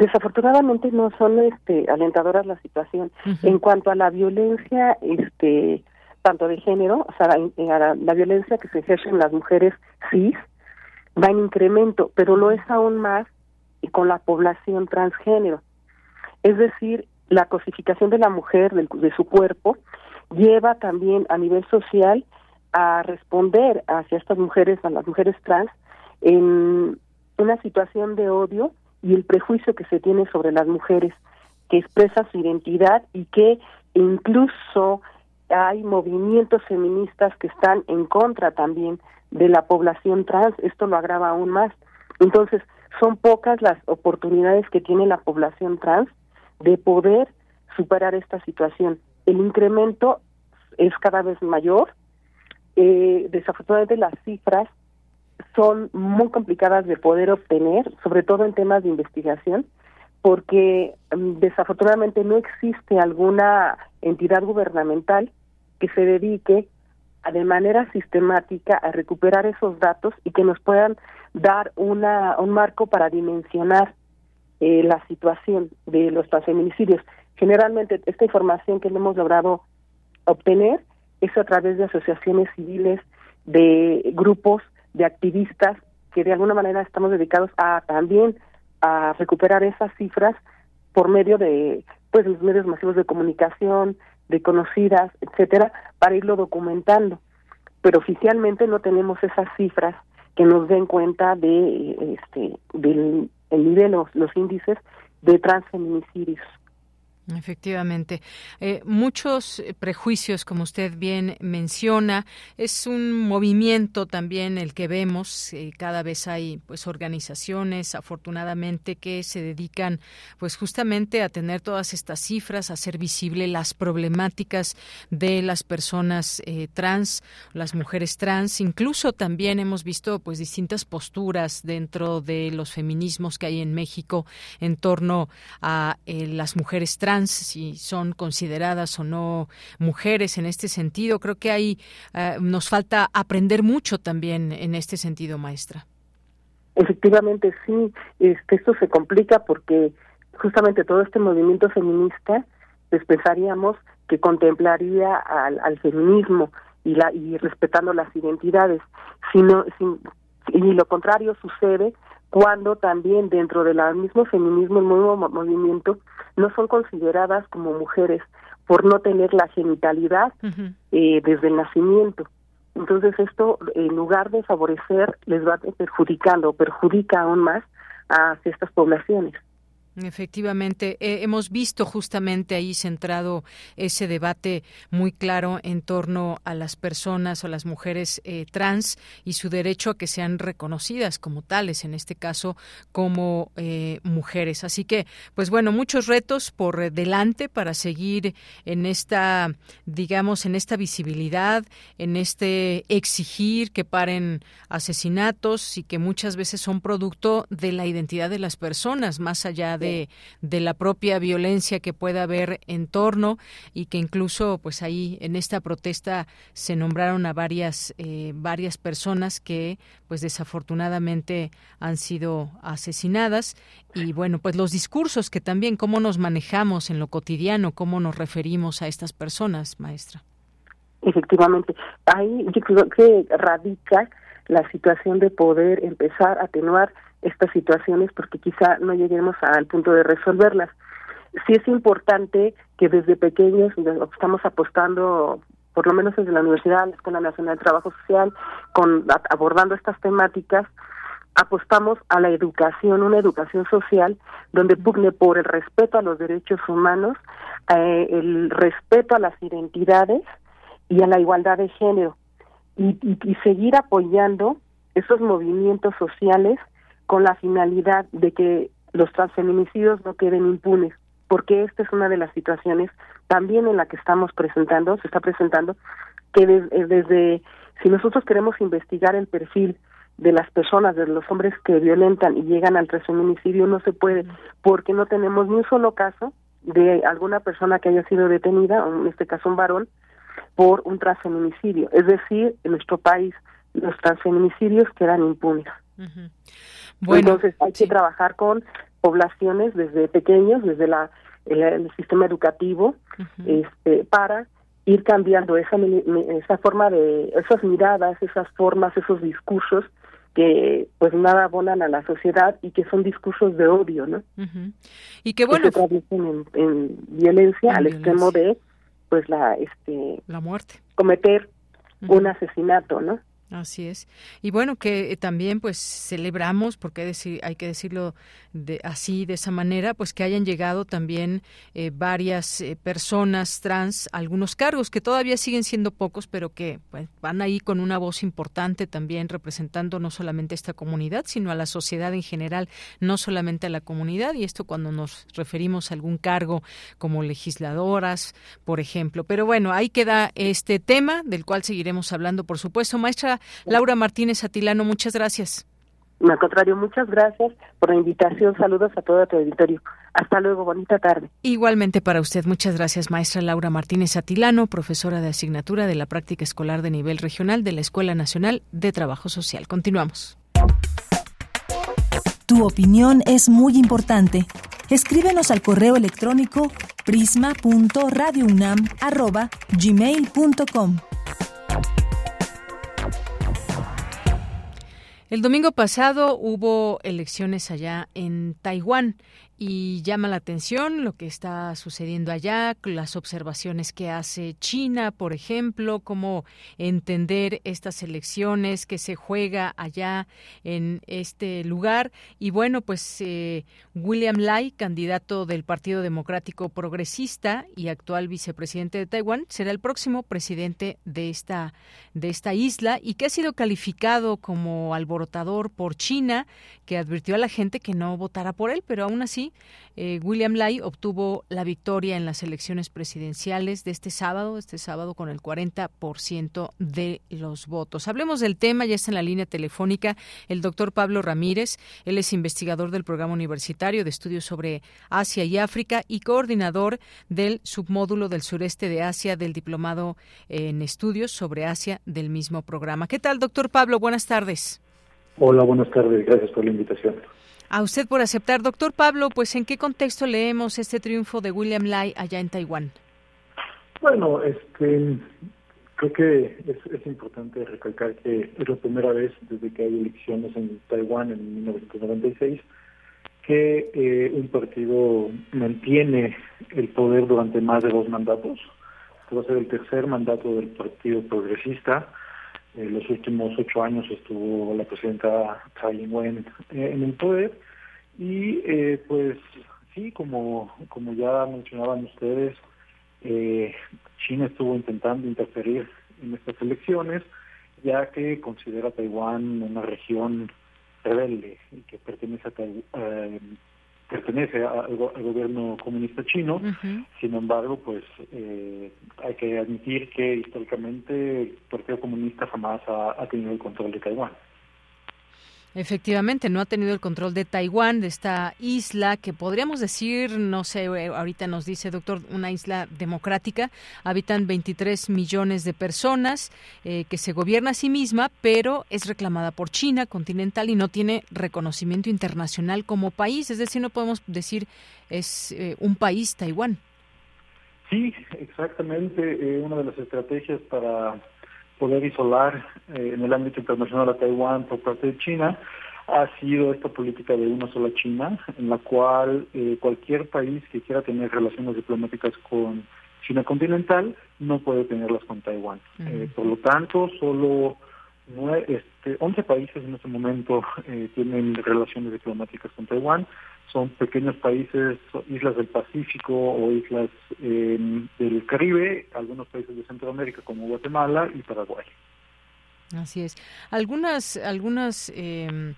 Desafortunadamente no son este, alentadoras la situación. En cuanto a la violencia, este, tanto de género, o sea, la, la, violencia que se ejerce en las mujeres cis, va en incremento, pero lo es aún más con la población transgénero. Es decir, la cosificación de la mujer, de su cuerpo, lleva también a nivel social a responder hacia estas mujeres, a las mujeres trans, en una situación de odio y el prejuicio que se tiene sobre las mujeres, que expresa su identidad y que incluso hay movimientos feministas que están en contra también de la población trans, esto lo agrava aún más. Entonces, son pocas las oportunidades que tiene la población trans de poder superar esta situación. El incremento es cada vez mayor. Eh, desafortunadamente las cifras son muy complicadas de poder obtener, sobre todo en temas de investigación, porque mm, desafortunadamente no existe alguna entidad gubernamental que se dedique a, de manera sistemática a recuperar esos datos y que nos puedan dar una, un marco para dimensionar eh, la situación de los transfeminicidios. Generalmente esta información que hemos logrado obtener es a través de asociaciones civiles, de grupos de activistas que de alguna manera estamos dedicados a también a recuperar esas cifras por medio de pues los medios masivos de comunicación, de conocidas, etcétera, para irlo documentando. Pero oficialmente no tenemos esas cifras que nos den cuenta de este del el nivel los, los índices de transfeminicidios. Efectivamente. Eh, muchos eh, prejuicios, como usted bien menciona, es un movimiento también el que vemos. Eh, cada vez hay pues organizaciones, afortunadamente, que se dedican pues justamente a tener todas estas cifras, a hacer visible las problemáticas de las personas trans, las mujeres trans. Incluso también hemos visto pues distintas posturas dentro de los feminismos que hay en México en torno a las mujeres trans si son consideradas o no mujeres en este sentido. Creo que hay eh, nos falta aprender mucho también en este sentido, maestra. Efectivamente, sí. Este, esto se complica porque justamente todo este movimiento feminista, pues pensaríamos que contemplaría al, feminismo y, la, y respetando las identidades, sino, y lo contrario sucede cuando también dentro del mismo feminismo, el nuevo movimiento, no son consideradas como mujeres por no tener la genitalidad eh, desde el nacimiento. Entonces esto, en lugar de favorecer, les va perjudicando, perjudica aún más a estas poblaciones. Efectivamente, eh, hemos visto justamente ahí centrado ese debate muy claro en torno a las personas o las mujeres eh, trans y su derecho a que sean reconocidas como tales, en este caso como eh, mujeres. Así que, pues bueno, muchos retos por delante para seguir en esta, digamos, en esta visibilidad, en este exigir que paren asesinatos y que muchas veces son producto de la identidad de las personas, más allá de de, la propia violencia que pueda haber en torno y que incluso pues ahí en esta protesta se nombraron a varias eh, varias personas que pues desafortunadamente han sido asesinadas. Y bueno pues los discursos que también cómo nos manejamos en lo cotidiano cómo nos referimos a estas personas maestra. Efectivamente. Ahí yo creo que radica la situación de poder empezar a atenuar estas situaciones porque quizá no lleguemos al punto de resolverlas. Sí es importante que desde pequeños estamos apostando por lo menos desde la universidad, la Escuela Nacional de Trabajo Social, con abordando estas temáticas, apostamos a la educación, una educación social donde pugne por el respeto a los derechos humanos, eh, el respeto a las identidades y a la igualdad de género y, y seguir apoyando esos movimientos sociales con la finalidad de que los transfeminicidios no queden impunes, porque esta es una de las situaciones también en la que estamos presentando, se está presentando, que eh, desde, si nosotros queremos investigar el perfil de las personas, de los hombres que violentan y llegan al transfeminicidio, no se puede, porque no tenemos ni un solo caso de alguna persona que haya sido detenida, en este caso un varón, por un transfeminicidio. Es decir, en nuestro país los transfeminicidios quedan impunes. Entonces hay que trabajar con poblaciones desde pequeños, desde la el, sistema educativo, este, para ir cambiando esa, esa forma de, esas miradas, esas formas, esos discursos que pues nada abonan a la sociedad y que son discursos de odio, ¿no? Y que bueno, se traducen en, violencia al extremo de pues la este la muerte, cometer un asesinato, ¿no? Así es. Y bueno, que eh, también pues celebramos, porque decir, hay que decirlo de, así, de esa manera, pues que hayan llegado también eh, varias eh, personas trans a algunos cargos, que todavía siguen siendo pocos, pero que pues, van ahí con una voz importante también representando no solamente esta comunidad, sino a la sociedad en general, no solamente a la comunidad, y esto cuando nos referimos a algún cargo como legisladoras, por ejemplo. Pero bueno, ahí queda este tema, del cual seguiremos hablando, por supuesto. Maestra Laura Martínez Atilano, muchas gracias. Al contrario, muchas gracias por la invitación. Saludos a todo tu auditorio. Hasta luego, bonita tarde. Igualmente para usted, muchas gracias, maestra Laura Martínez Atilano, profesora de asignatura de la práctica escolar de nivel regional de la Escuela Nacional de Trabajo Social. Continuamos. Tu opinión es muy importante. Escríbenos al correo electrónico prisma.radiounam@gmail.com. El domingo pasado hubo elecciones allá en Taiwán y llama la atención lo que está sucediendo allá, las observaciones que hace China, por ejemplo, cómo entender estas elecciones que se juega allá en este lugar. Y bueno, pues eh, William Lai, candidato del Partido Democrático Progresista y actual vicepresidente de Taiwán, será el próximo presidente de esta, de esta isla y que ha sido calificado como alborotador por China, que advirtió a la gente que no votara por él, pero aún así eh, William Lai obtuvo la victoria en las elecciones presidenciales de este sábado, este sábado con el 40% de los votos. Hablemos del tema, ya está en la línea telefónica el doctor Pablo Ramírez. Él es investigador del Programa Universitario de Estudios sobre Asia y África y coordinador del submódulo del sureste de Asia del Diplomado en Estudios sobre Asia del mismo programa. ¿Qué tal, doctor Pablo? Buenas tardes. Hola, buenas tardes. Gracias por la invitación. A usted por aceptar. Doctor Pablo, pues ¿en qué contexto leemos este triunfo de William Lai allá en Taiwán? Bueno, este, creo que es, importante recalcar que es la primera vez desde que hay elecciones en Taiwán en 1996 que eh, un partido mantiene el poder durante más de dos mandatos. Este va a ser el tercer mandato del Partido Progresista. En los últimos ocho años estuvo la presidenta Tsai Ing-wen eh, en el poder. Y eh, pues sí, como, como ya mencionaban ustedes, eh, China estuvo intentando interferir en estas elecciones ya que considera Taiwán una región rebelde y que pertenece a pertenece al, gobierno comunista chino. Sin embargo, pues eh, hay que admitir que históricamente el Partido Comunista jamás ha tenido el control de Taiwán. Efectivamente, no ha tenido el control de Taiwán, de esta isla que podríamos decir, no sé, eh, ahorita nos dice doctor, una isla democrática. Habitan 23 millones de personas eh, que se gobierna a sí misma, pero es reclamada por China continental y no tiene reconocimiento internacional como país. Es decir, no podemos decir es eh, un país Taiwán. Sí, exactamente. una de las estrategias para poder isolar eh, en el ámbito internacional a Taiwán por parte de China ha sido esta política de una sola China, en la cual eh, cualquier país que quiera tener relaciones diplomáticas con China continental no puede tenerlas con Taiwán. Eh, por lo tanto, solo este, 11 países en este momento tienen relaciones diplomáticas con Taiwán son pequeños países, islas del Pacífico o islas em, del Caribe, algunos países de Centroamérica como Guatemala y Paraguay. Así es. Algunas, algunas eh,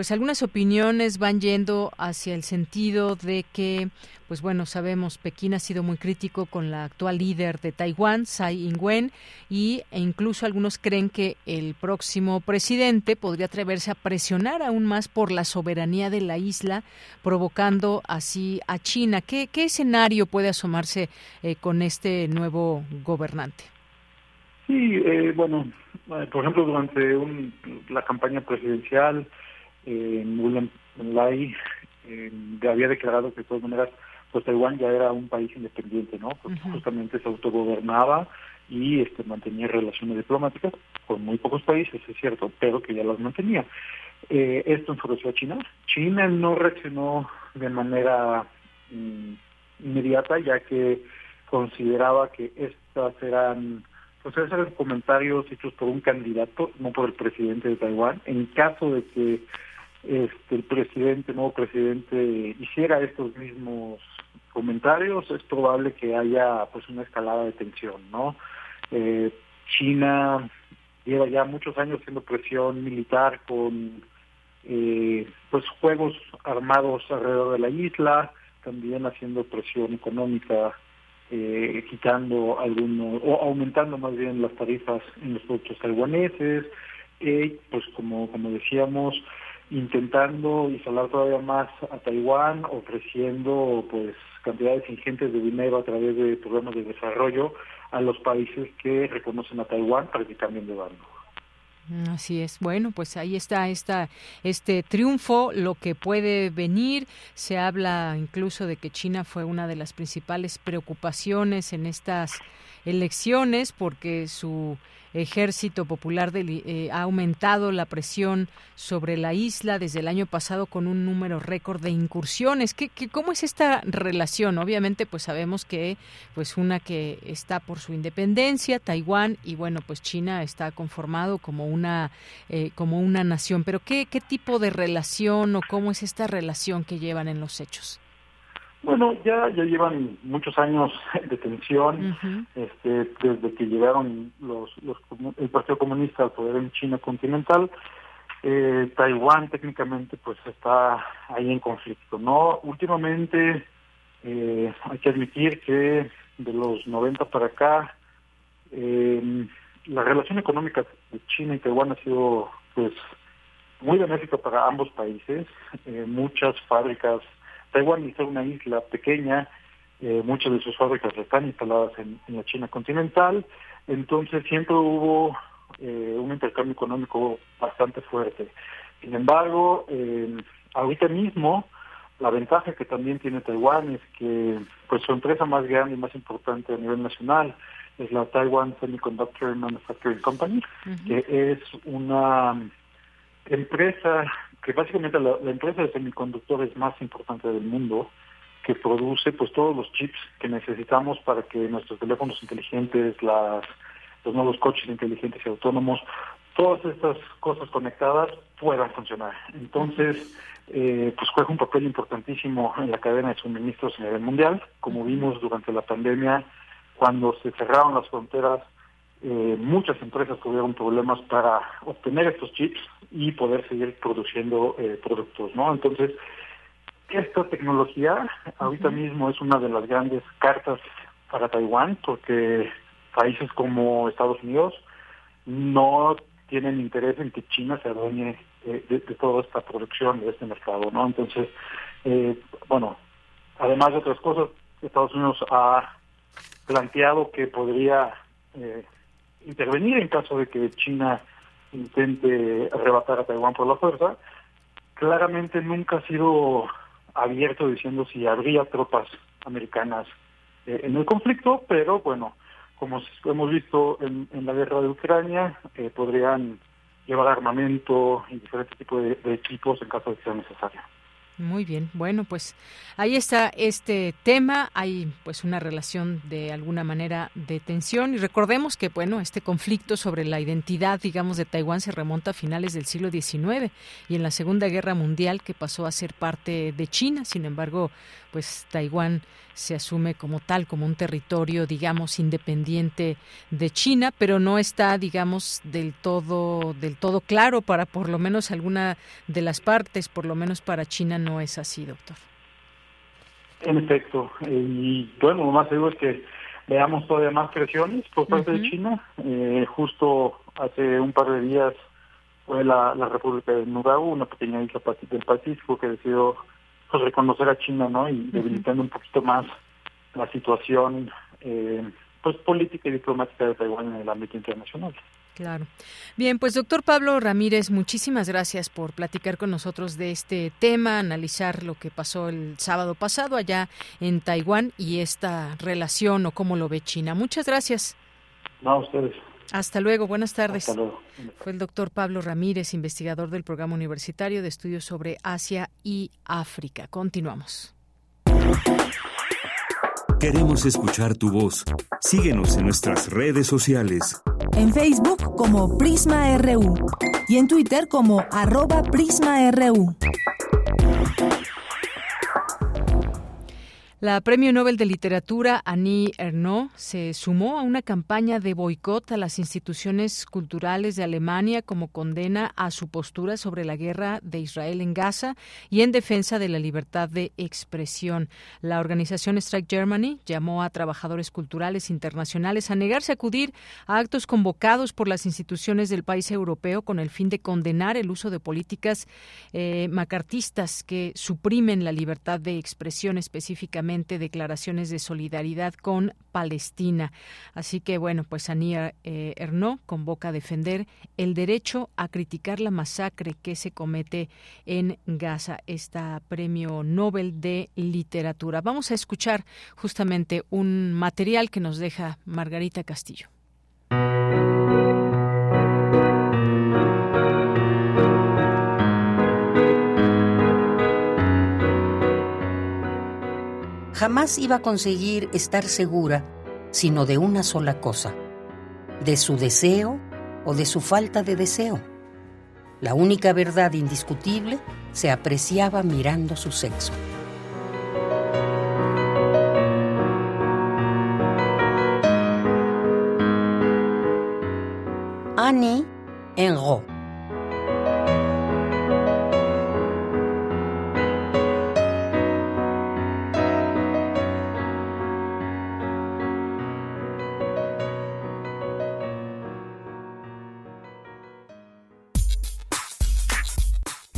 pues algunas opiniones van yendo hacia el sentido de que, pues bueno, sabemos, Pekín ha sido muy crítico con la actual líder de Taiwán, Tsai Ing-wen, y, e incluso algunos creen que el próximo presidente podría atreverse a presionar aún más por la soberanía de la isla, provocando así a China. ¿Qué, qué escenario puede asomarse eh, con este nuevo gobernante? Sí, eh, bueno, eh, por ejemplo, durante la campaña presidencial, eh, William Lai eh, había declarado que de todas maneras pues Taiwán ya era un país independiente, ¿no? Porque justamente se autogobernaba y este mantenía relaciones diplomáticas con muy pocos países, es cierto, pero que ya las mantenía. Eh, esto enfureció a China. China no reaccionó de manera mm, inmediata, ya que consideraba que estas eran pues esos eran comentarios hechos por un candidato, no por el presidente de Taiwán. En caso de que este, el presidente, nuevo presidente, hiciera estos mismos comentarios, es probable que haya pues una escalada de tensión, ¿no? Eh, China lleva ya muchos años haciendo presión militar con eh, pues juegos armados alrededor de la isla, también haciendo presión económica, eh, quitando algunos o aumentando más bien las tarifas en los productos taiwaneses, eh, pues como como decíamos intentando instalar todavía más a Taiwán, ofreciendo pues cantidades ingentes de dinero a través de programas de desarrollo a los países que reconocen a Taiwán para que cambien de bando. Así es. Bueno, pues ahí está esta, este triunfo, lo que puede venir. Se habla incluso de que China fue una de las principales preocupaciones en estas elecciones porque su Ejército Popular eh, ha aumentado la presión sobre la isla desde el año pasado con un número récord de incursiones. ¿Qué, cómo es esta relación? Obviamente, pues sabemos que pues una que está por su independencia, Taiwán, y bueno, pues China está conformado como una eh, como una nación. Pero ¿qué, qué tipo de relación o cómo es esta relación que llevan en los hechos? Bueno, ya, ya llevan muchos años de tensión, este, desde que llegaron los, los, el Partido Comunista al poder en China continental. Eh, Taiwán técnicamente pues está ahí en conflicto, ¿no? Últimamente eh, hay que admitir que de los 90 para acá eh, la relación económica de China y Taiwán ha sido pues muy benéfica para ambos países. Eh, muchas fábricas Taiwán es una isla pequeña, eh, muchas de sus fábricas están instaladas en, la China continental, entonces siempre hubo eh, un intercambio económico bastante fuerte. Sin embargo, eh, ahorita mismo, la ventaja que también tiene Taiwán es que pues su empresa más grande y más importante a nivel nacional es la Taiwan Semiconductor Manufacturing Company, que es una empresa que básicamente la, empresa de semiconductores más importante del mundo, que produce pues todos los chips que necesitamos para que nuestros teléfonos inteligentes, las, los nuevos coches inteligentes y autónomos, todas estas cosas conectadas puedan funcionar. Entonces, eh, pues juega un papel importantísimo en la cadena de suministros a nivel mundial, como vimos durante la pandemia, cuando se cerraron las fronteras eh, muchas empresas tuvieron problemas para obtener estos chips y poder seguir produciendo eh, productos, ¿no? Entonces, esta tecnología ahorita mismo es una de las grandes cartas para Taiwán porque países como Estados Unidos no tienen interés en que China se adueñe eh, de, toda esta producción de este mercado, ¿no? Entonces, bueno, además de otras cosas, Estados Unidos ha planteado que podría eh, intervenir en caso de que China intente arrebatar a Taiwán por la fuerza. Claramente nunca ha sido abierto diciendo si habría tropas americanas eh, en el conflicto, pero bueno, como hemos visto en, la guerra de Ucrania, eh, podrían llevar armamento y diferentes tipos de, de equipos en caso de que sea necesario. Muy bien, bueno, pues ahí está este tema, hay pues una relación de alguna manera de tensión. Y recordemos que bueno, este conflicto sobre la identidad, digamos, de Taiwán se remonta a finales del siglo XIX y en la Segunda Guerra Mundial que pasó a ser parte de China, sin embargo, pues Taiwán se asume como tal, como un territorio, digamos, independiente de China, pero no está, digamos, del todo, del todo claro para por lo menos alguna de las partes, por lo menos para China no es así, doctor. En efecto, y bueno, lo más seguro es que veamos todavía más presiones por parte de China. Eh, justo hace un par de días fue la, República de Nugabu, una pequeña isla del Pacífico que decidió pues reconocer a China, ¿no? Y debilitando un poquito más la situación, eh, pues política y diplomática de Taiwán en el ámbito internacional. Claro. Bien, pues doctor Pablo Ramírez, muchísimas gracias por platicar con nosotros de este tema, analizar lo que pasó el sábado pasado allá en Taiwán y esta relación o cómo lo ve China. Muchas gracias. No, a ustedes. Hasta luego, buenas tardes. Hasta luego. Fue el doctor Pablo Ramírez, investigador del Programa Universitario de Estudios sobre Asia y África. Continuamos. Queremos escuchar tu voz. Síguenos en nuestras redes sociales. En Facebook como Prisma RU y en Twitter como arroba PrismaRU. La Premio Nobel de Literatura Annie Ernaux se sumó a una campaña de boicot a las instituciones culturales de Alemania como condena a su postura sobre la guerra de Israel en Gaza y en defensa de la libertad de expresión. La organización Strike Germany llamó a trabajadores culturales internacionales a negarse a acudir a actos convocados por las instituciones del país europeo con el fin de condenar el uso de políticas eh, macartistas que suprimen la libertad de expresión específicamente declaraciones de solidaridad con Palestina. Así que, bueno, pues Anía eh, convoca a defender el derecho a criticar la masacre que se comete en Gaza, esta premio Nobel de Literatura. Vamos a escuchar justamente un material que nos deja Margarita Castillo. Jamás iba a conseguir estar segura sino de una sola cosa, de su deseo o de su falta de deseo. La única verdad indiscutible se apreciaba mirando su sexo. Annie Enro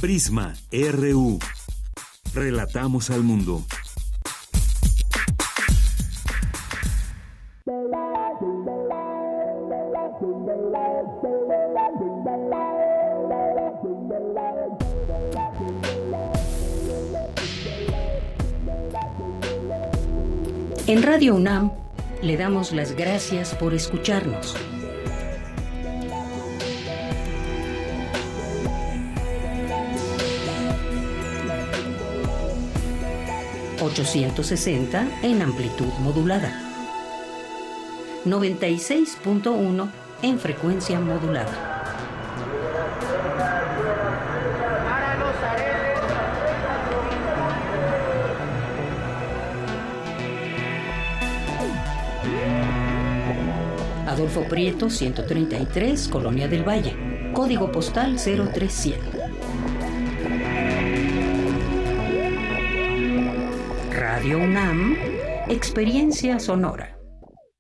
Prisma RU. Relatamos al mundo. En Radio UNAM le damos las gracias por escucharnos. 860 en amplitud modulada. 96.1 en frecuencia modulada. Adolfo Prieto, 133, Colonia del Valle. Código postal 037. Radio Experiencia Sonora.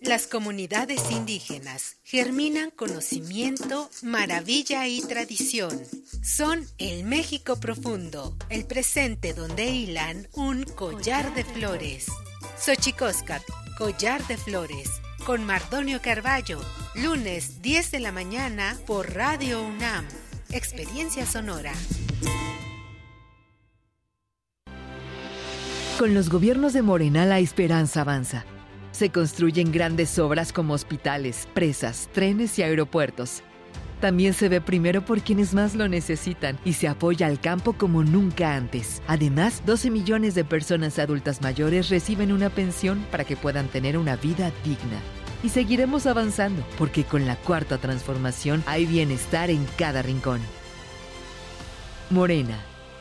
Las comunidades indígenas germinan conocimiento, maravilla y tradición. Son el México profundo, el presente donde hilan un collar de flores. Xochicóscat, collar de flores, con Mardonio Carballo, lunes 10 de la mañana por Radio UNAM. Experiencia sonora. Con los gobiernos de Morena la esperanza avanza Se construyen grandes obras como hospitales, presas, trenes y aeropuertos. También se ve primero por quienes más lo necesitan y se apoya al campo como nunca antes. Además, 12 millones de personas adultas mayores reciben una pensión para que puedan tener una vida digna. Y seguiremos avanzando, porque con la cuarta transformación hay bienestar en cada rincón. Morena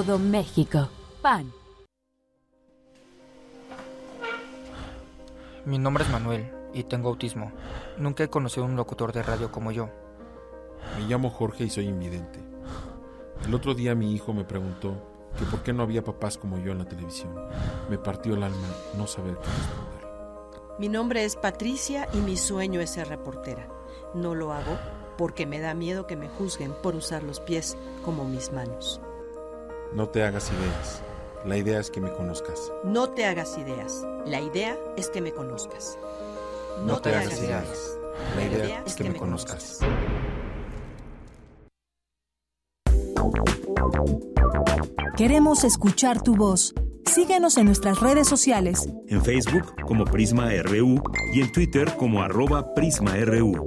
todo México. PAN. Mi nombre es Manuel y tengo autismo. Nunca he conocido a un locutor de radio como yo. Me llamo Jorge y soy invidente. El otro día mi hijo me preguntó que por qué no había papás como yo en la televisión. Me partió el alma no saber qué responder. Mi nombre es Patricia y mi sueño es ser reportera. No lo hago porque me da miedo que me juzguen por usar los pies como mis manos. No te hagas ideas. La idea es que me conozcas. No te hagas ideas. La idea es que me conozcas. No, te, hagas ideas. La idea es que, me conozcas. Queremos escuchar tu voz. Síguenos en nuestras redes sociales. En Facebook como Prisma RU y en Twitter como arroba PrismaRU.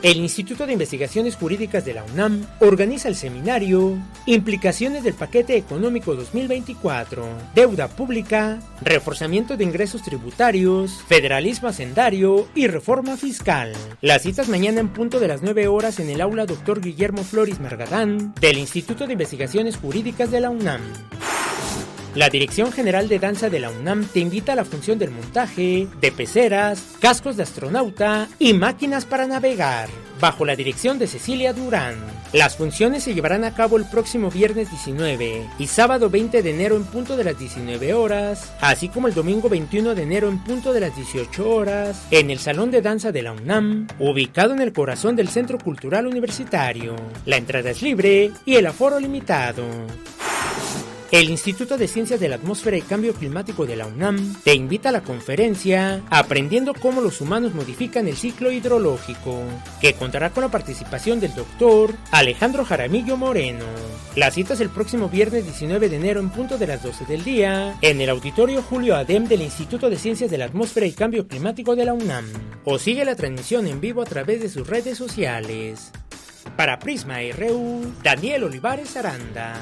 El Instituto de Investigaciones Jurídicas de la UNAM organiza el seminario Implicaciones del Paquete Económico 2024, Deuda Pública, Reforzamiento de Ingresos Tributarios, Federalismo Hacendario y Reforma Fiscal. Las citas mañana en punto de las 9 horas en el aula Dr. Guillermo Flores Margadán del Instituto de Investigaciones Jurídicas de la UNAM. La Dirección General de Danza de la UNAM te invita a la función del montaje de peceras, cascos de astronauta y máquinas para navegar, bajo la dirección de Cecilia Durán. Las funciones se llevarán a cabo el próximo viernes 19 y sábado 20 de enero en punto de las 19 horas, así como el domingo 21 de enero en punto de las 18 horas, en el Salón de Danza de la UNAM, ubicado en el corazón del Centro Cultural Universitario. La entrada es libre y el aforo limitado. El Instituto de Ciencias de la Atmósfera y Cambio Climático de la UNAM te invita a la conferencia Aprendiendo cómo los humanos modifican el ciclo hidrológico, que contará con la participación del doctor Alejandro Jaramillo Moreno. La cita es el próximo viernes 19 de enero en punto de las 12 del día en el auditorio Julio Adem del Instituto de Ciencias de la Atmósfera y Cambio Climático de la UNAM. O sigue la transmisión en vivo a través de sus redes sociales. Para Prisma RU, Daniel Olivares Aranda.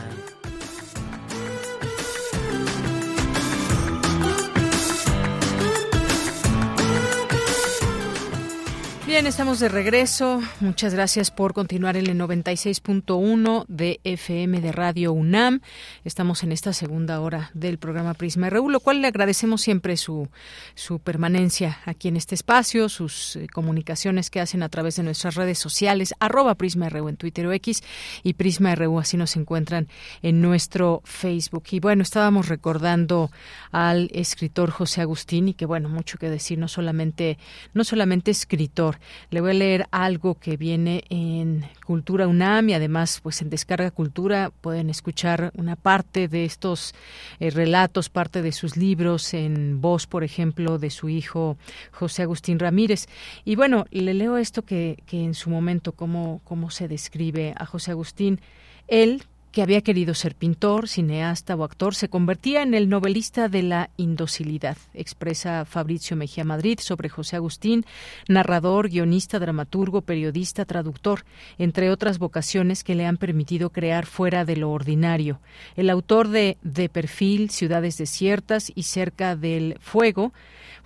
Bien, estamos de regreso. Muchas gracias por continuar en el 96.1 de FM de Radio UNAM. Estamos en esta segunda hora del programa Prisma RU, lo cual le agradecemos siempre su, su permanencia aquí en este espacio, sus eh, comunicaciones que hacen a través de nuestras redes sociales, arroba Prisma RU en Twitter o X y Prisma RU, así nos encuentran en nuestro Facebook. Y bueno, estábamos recordando al escritor José Agustín y que bueno, mucho que decir, no solamente, no solamente escritor, le voy a leer algo que viene en Cultura UNAM y además pues en Descarga Cultura pueden escuchar una parte de estos eh, relatos, parte de sus libros en voz, por ejemplo, de su hijo José Agustín Ramírez. Y bueno, le leo esto que, que en su momento, cómo, cómo se describe a José Agustín. Él, que había querido ser pintor, cineasta o actor, se convertía en el novelista de la indocilidad, expresa Fabricio Mejía Madrid sobre José Agustín, narrador, guionista, dramaturgo, periodista, traductor, entre otras vocaciones que le han permitido crear fuera de lo ordinario. El autor de De perfil, Ciudades desiertas y Cerca del Fuego,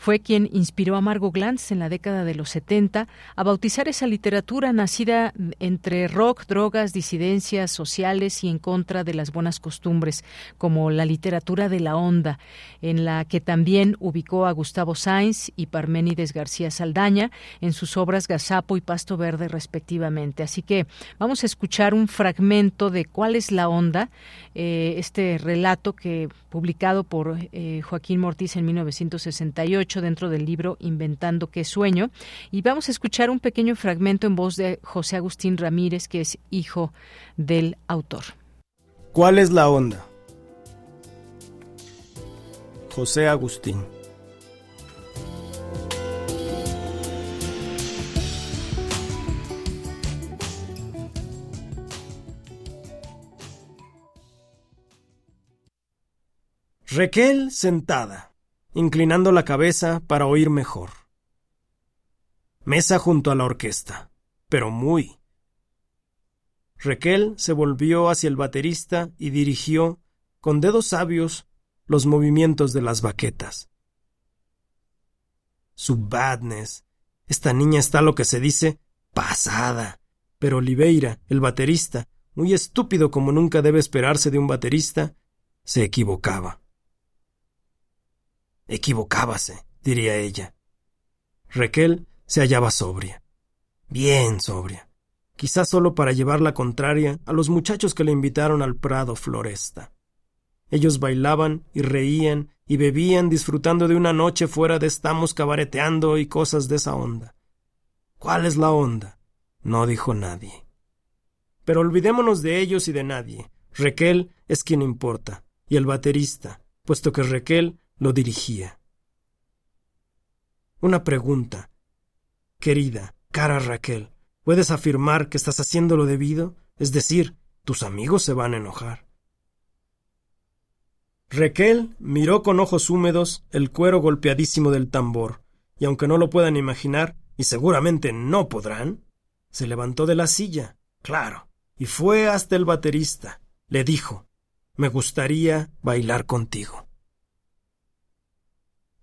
fue quien inspiró a Margot Glantz en la década de los 70 a bautizar esa literatura nacida entre rock, drogas, disidencias sociales y contra de las buenas costumbres, como la literatura de la onda, en la que también ubicó a Gustavo Sainz y Parménides García Saldaña en sus obras Gazapo y Pasto Verde respectivamente. Así que vamos a escuchar un fragmento de cuál es la onda, eh, este relato que publicado por eh, Joaquín Mortiz en 1968 dentro del libro Inventando qué sueño. Y vamos a escuchar un pequeño fragmento en voz de José Agustín Ramírez, que es hijo del autor. ¿Cuál es la onda? José Agustín. Raquel sentada, inclinando la cabeza para oír mejor. Mesa junto a la orquesta, pero muy. Raquel se volvió hacia el baterista y dirigió, con dedos sabios, los movimientos de las baquetas. Su badness. Esta niña está lo que se dice pasada. Pero Oliveira, el baterista, muy estúpido como nunca debe esperarse de un baterista, se equivocaba. Equivocábase, diría ella. Raquel se hallaba sobria. Bien sobria. Quizás solo para llevar la contraria a los muchachos que le invitaron al Prado Floresta. Ellos bailaban y reían y bebían disfrutando de una noche fuera de estamos cabareteando y cosas de esa onda. ¿Cuál es la onda? No dijo nadie. Pero olvidémonos de ellos y de nadie. Raquel es quien importa, y el baterista, puesto que Raquel lo dirigía. Una pregunta. Querida, cara Raquel, ¿puedes afirmar que estás haciendo lo debido? Es decir, tus amigos se van a enojar. Raquel miró con ojos húmedos el cuero golpeadísimo del tambor, y aunque no lo puedan imaginar, y seguramente no podrán, se levantó de la silla, claro, y fue hasta el baterista. Le dijo, me gustaría bailar contigo.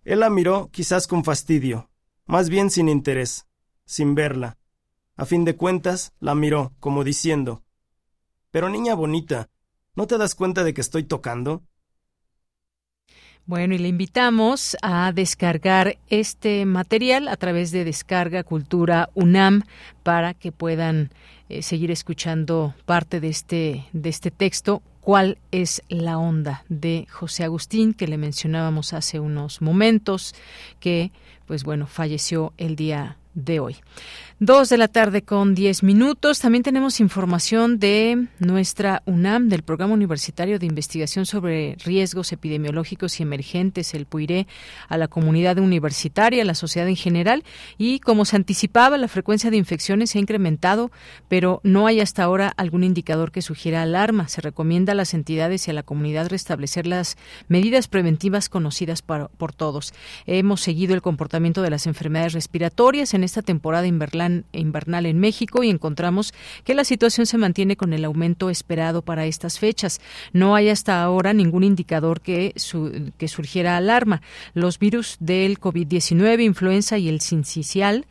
Él la miró quizás con fastidio, más bien sin interés, sin verla. A fin de cuentas, la miró, como diciendo Pero niña bonita, ¿no te das cuenta de que estoy tocando? Bueno, y le invitamos a descargar este material a través de Descarga Cultura UNAM para que puedan eh, seguir escuchando parte de este, de este texto cuál es la onda de José Agustín que le mencionábamos hace unos momentos que pues bueno falleció el día de hoy. Dos de la tarde con diez minutos. También tenemos información de nuestra UNAM, del Programa Universitario de Investigación sobre Riesgos Epidemiológicos y Emergentes, el PUIRE, a la comunidad universitaria, a la sociedad en general. Y como se anticipaba, la frecuencia de infecciones se ha incrementado, pero no hay hasta ahora algún indicador que sugiera alarma. Se recomienda a las entidades y a la comunidad restablecer las medidas preventivas conocidas por, por todos. Hemos seguido el comportamiento de las enfermedades respiratorias en esta temporada invernal invernal en México y encontramos que la situación se mantiene con el aumento esperado para estas fechas. No hay hasta ahora ningún indicador que, que surgiera alarma. Los virus del COVID-19, influenza y el sincicial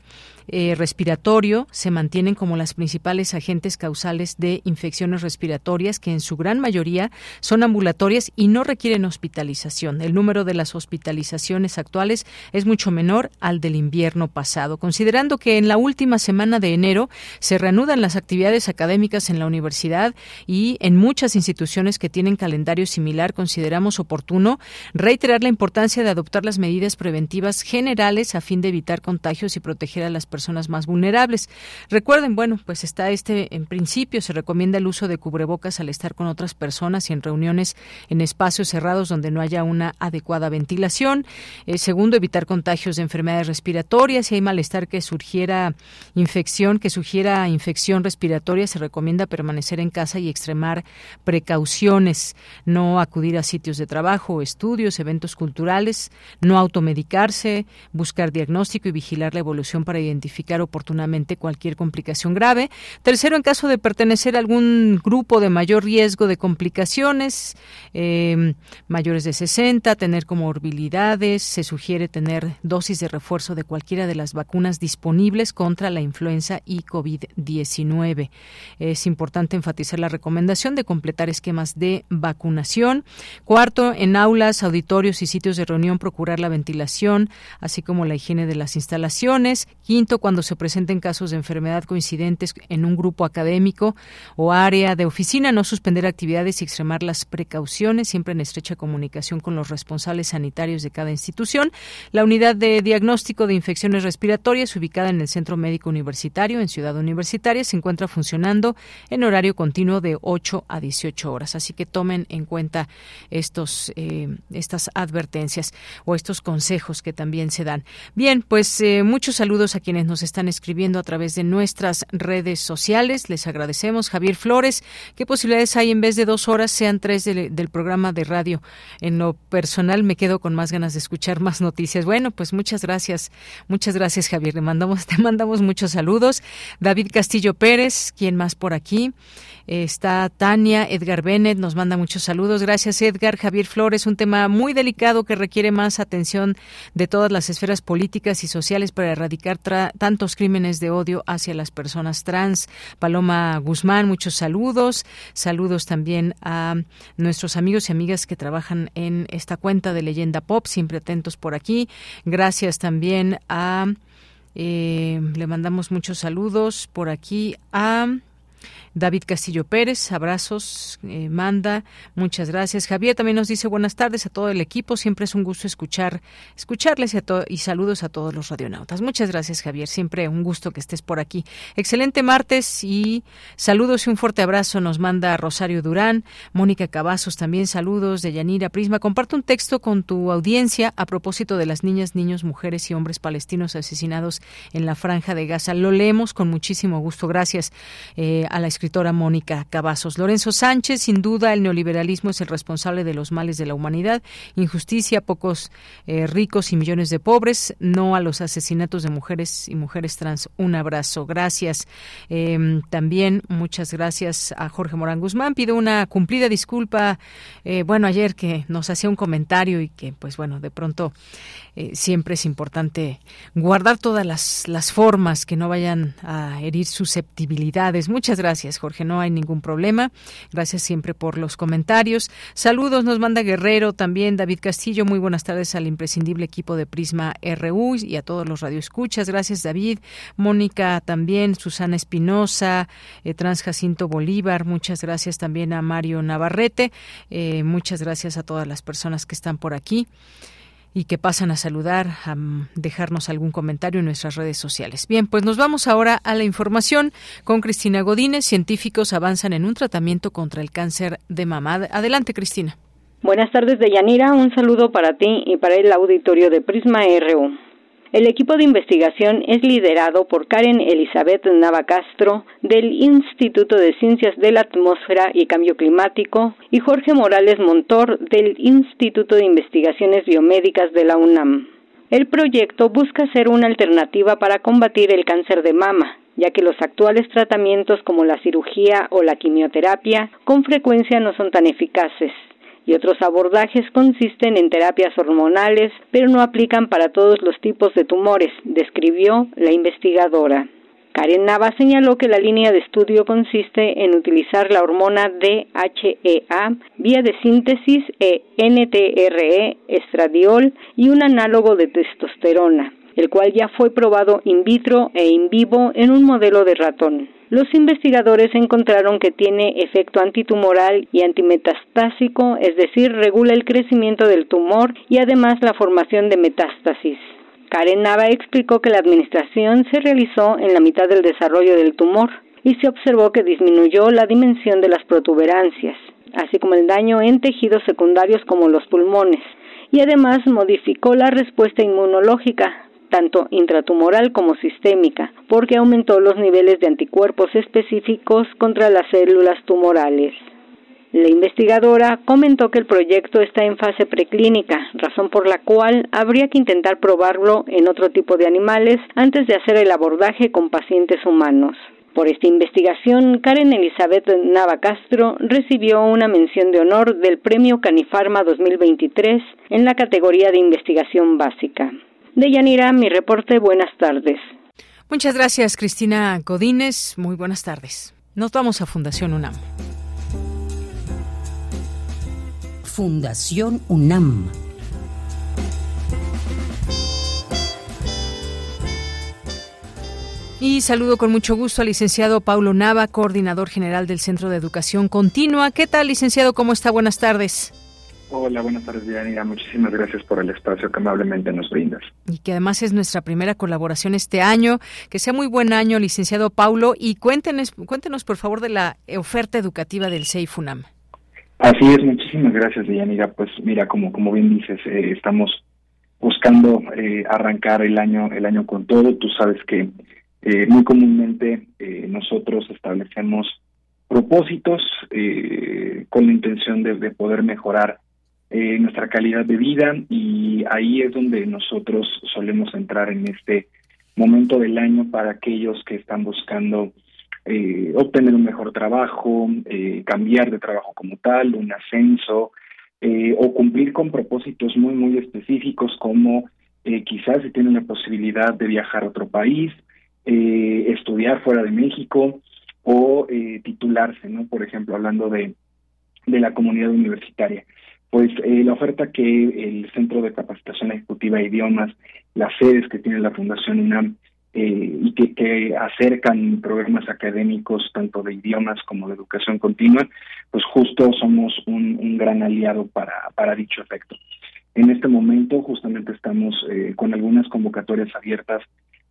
eh, respiratorio se mantienen como las principales agentes causales de infecciones respiratorias que en su gran mayoría son ambulatorias y no requieren hospitalización. El número de las hospitalizaciones actuales es mucho menor al del invierno pasado. Considerando que en la última semana de enero se reanudan las actividades académicas en la universidad y en muchas instituciones que tienen calendario similar, consideramos oportuno reiterar la importancia de adoptar las medidas preventivas generales a fin de evitar contagios y proteger a las personas personas más vulnerables. Recuerden, bueno, pues está este en principio se recomienda el uso de cubrebocas al estar con otras personas y en reuniones en espacios cerrados donde no haya una adecuada ventilación. Eh, segundo, evitar contagios de enfermedades respiratorias. Si hay malestar que surgiera infección, que sugiera infección respiratoria, se recomienda permanecer en casa y extremar precauciones, no acudir a sitios de trabajo, estudios, eventos culturales, no automedicarse, buscar diagnóstico y vigilar la evolución para identificar identificar oportunamente cualquier complicación grave. Tercero, en caso de pertenecer a algún grupo de mayor riesgo de complicaciones, eh, mayores de 60, tener comorbilidades, se sugiere tener dosis de refuerzo de cualquiera de las vacunas disponibles contra la influenza y COVID-19. Es importante enfatizar la recomendación de completar esquemas de vacunación. Cuarto, en aulas, auditorios y sitios de reunión procurar la ventilación, así como la higiene de las instalaciones. Quinto, cuando se presenten casos de enfermedad coincidentes en un grupo académico o área de oficina, no suspender actividades y extremar las precauciones, siempre en estrecha comunicación con los responsables sanitarios de cada institución. La unidad de diagnóstico de infecciones respiratorias, ubicada en el Centro Médico Universitario, en Ciudad Universitaria, se encuentra funcionando en horario continuo de 8 a 18 horas. Así que tomen en cuenta estos, eh, estas advertencias o estos consejos que también se dan. Bien, pues eh, muchos saludos a quienes nos están escribiendo a través de nuestras redes sociales. Les agradecemos. Javier Flores, ¿qué posibilidades hay en vez de dos horas sean tres del programa de radio? En lo personal me quedo con más ganas de escuchar más noticias. Bueno, pues muchas gracias. Muchas gracias, Javier. Le mandamos, te mandamos muchos saludos. David Castillo Pérez, ¿quién más por aquí? Está Tania, Edgar Bennett nos manda muchos saludos. Gracias, Edgar. Javier Flores, un tema muy delicado que requiere más atención de todas las esferas políticas y sociales para erradicar tantos crímenes de odio hacia las personas trans. Paloma Guzmán, muchos saludos. Saludos también a nuestros amigos y amigas que trabajan en esta cuenta de Leyenda Pop, siempre atentos por aquí. Gracias también a. Eh, le mandamos muchos saludos por aquí a David Castillo Pérez, abrazos, eh, manda, muchas gracias. Javier también nos dice buenas tardes a todo el equipo, siempre es un gusto escuchar, escucharles y, y saludos a todos los radionautas. Muchas gracias, Javier, siempre un gusto que estés por aquí. Excelente martes y saludos y un fuerte abrazo nos manda Rosario Durán, Mónica Cavazos también saludos de Yanira Prisma. Comparte un texto con tu audiencia a propósito de las niñas, niños, mujeres y hombres palestinos asesinados en la franja de Gaza. Lo leemos con muchísimo gusto. Gracias eh, a la escritura escritora Mónica Cavazos. Lorenzo Sánchez, sin duda, el neoliberalismo es el responsable de los males de la humanidad, injusticia, pocos eh, ricos y millones de pobres, no a los asesinatos de mujeres y mujeres trans. Un abrazo. Gracias. Em, también muchas gracias a Jorge Morán Guzmán. Pido una cumplida disculpa. Eh, bueno, ayer que nos hacía un comentario y que, pues bueno, de pronto eh, siempre es importante guardar todas las, las formas que no vayan a herir susceptibilidades. Muchas gracias, Jorge, no hay ningún problema. Gracias siempre por los comentarios. Saludos, nos manda Guerrero también, David Castillo. Muy buenas tardes al imprescindible equipo de Prisma RU y a todos los radioescuchas. Gracias, David. Mónica también, Susana Espinosa, eh, Trans Jacinto Bolívar. Muchas gracias también a Mario Navarrete. Eh, muchas gracias a todas las personas que están por aquí y que pasan a saludar, a dejarnos algún comentario en nuestras redes sociales. Bien, pues nos vamos ahora a la información con Cristina Godínez. Científicos avanzan en un tratamiento contra el cáncer de mama. Adelante, Cristina. Buenas tardes, Deyanira. Un saludo para ti y para el auditorio de Prisma RU. El equipo de investigación es liderado por Karen Elizabeth Navacastro del Instituto de Ciencias de la Atmósfera y Cambio Climático y Jorge Morales Montor del Instituto de Investigaciones Biomédicas de la UNAM. El proyecto busca ser una alternativa para combatir el cáncer de mama, ya que los actuales tratamientos como la cirugía o la quimioterapia con frecuencia no son tan eficaces y otros abordajes consisten en terapias hormonales, pero no aplican para todos los tipos de tumores, describió la investigadora. Karen Nava señaló que la línea de estudio consiste en utilizar la hormona DHEA, vía de síntesis e NTRE, estradiol y un análogo de testosterona, el cual ya fue probado in vitro e in vivo en un modelo de ratón. Los investigadores encontraron que tiene efecto antitumoral y antimetastásico, es decir, regula el crecimiento del tumor y además la formación de metástasis. Karen Nava explicó que la administración se realizó en la mitad del desarrollo del tumor y se observó que disminuyó la dimensión de las protuberancias, así como el daño en tejidos secundarios como los pulmones, y además modificó la respuesta inmunológica, tanto intratumoral como sistémica, porque aumentó los niveles de anticuerpos específicos contra las células tumorales. La investigadora comentó que el proyecto está en fase preclínica, razón por la cual habría que intentar probarlo en otro tipo de animales antes de hacer el abordaje con pacientes humanos. Por esta investigación, Karen Elizabeth Nava Castro recibió una mención de honor del Premio Canifarma 2023 en la categoría de investigación básica. De Yanira, mi reporte, buenas tardes. Muchas gracias, Cristina Godínez. Muy buenas tardes. Nos vamos a Fundación UNAM. Fundación UNAM. Y saludo con mucho gusto al licenciado Paulo Nava, coordinador general del Centro de Educación Continua. ¿Qué tal, licenciado? ¿Cómo está? Buenas tardes. Hola, buenas tardes, Diana. Muchísimas gracias por el espacio que amablemente nos brindas. Y que además es nuestra primera colaboración este año. Que sea muy buen año, licenciado Paulo. Y cuéntenos, cuéntenos por favor, de la oferta educativa del CEIFUNAM. Así es, muchísimas gracias, Diana. Pues mira, como, como bien dices, eh, estamos buscando eh, arrancar el año, el año con todo. Tú sabes que eh, muy comúnmente eh, nosotros establecemos propósitos eh, con la intención de, poder mejorar nuestra calidad de vida y ahí es donde nosotros solemos entrar en este momento del año para aquellos que están buscando obtener un mejor trabajo, cambiar de trabajo como tal, un ascenso o cumplir con propósitos muy muy específicos como quizás si tienen la posibilidad de viajar a otro país, eh, estudiar fuera de México o eh, titularse, ¿no? Por ejemplo, hablando de, de la comunidad universitaria. Pues eh, la oferta que el Centro de Capacitación Ejecutiva de Idiomas, las sedes que tiene la Fundación UNAM eh, y que, acercan programas académicos tanto de idiomas como de educación continua, pues justo somos un, gran aliado para, dicho efecto. En este momento justamente estamos eh, con algunas convocatorias abiertas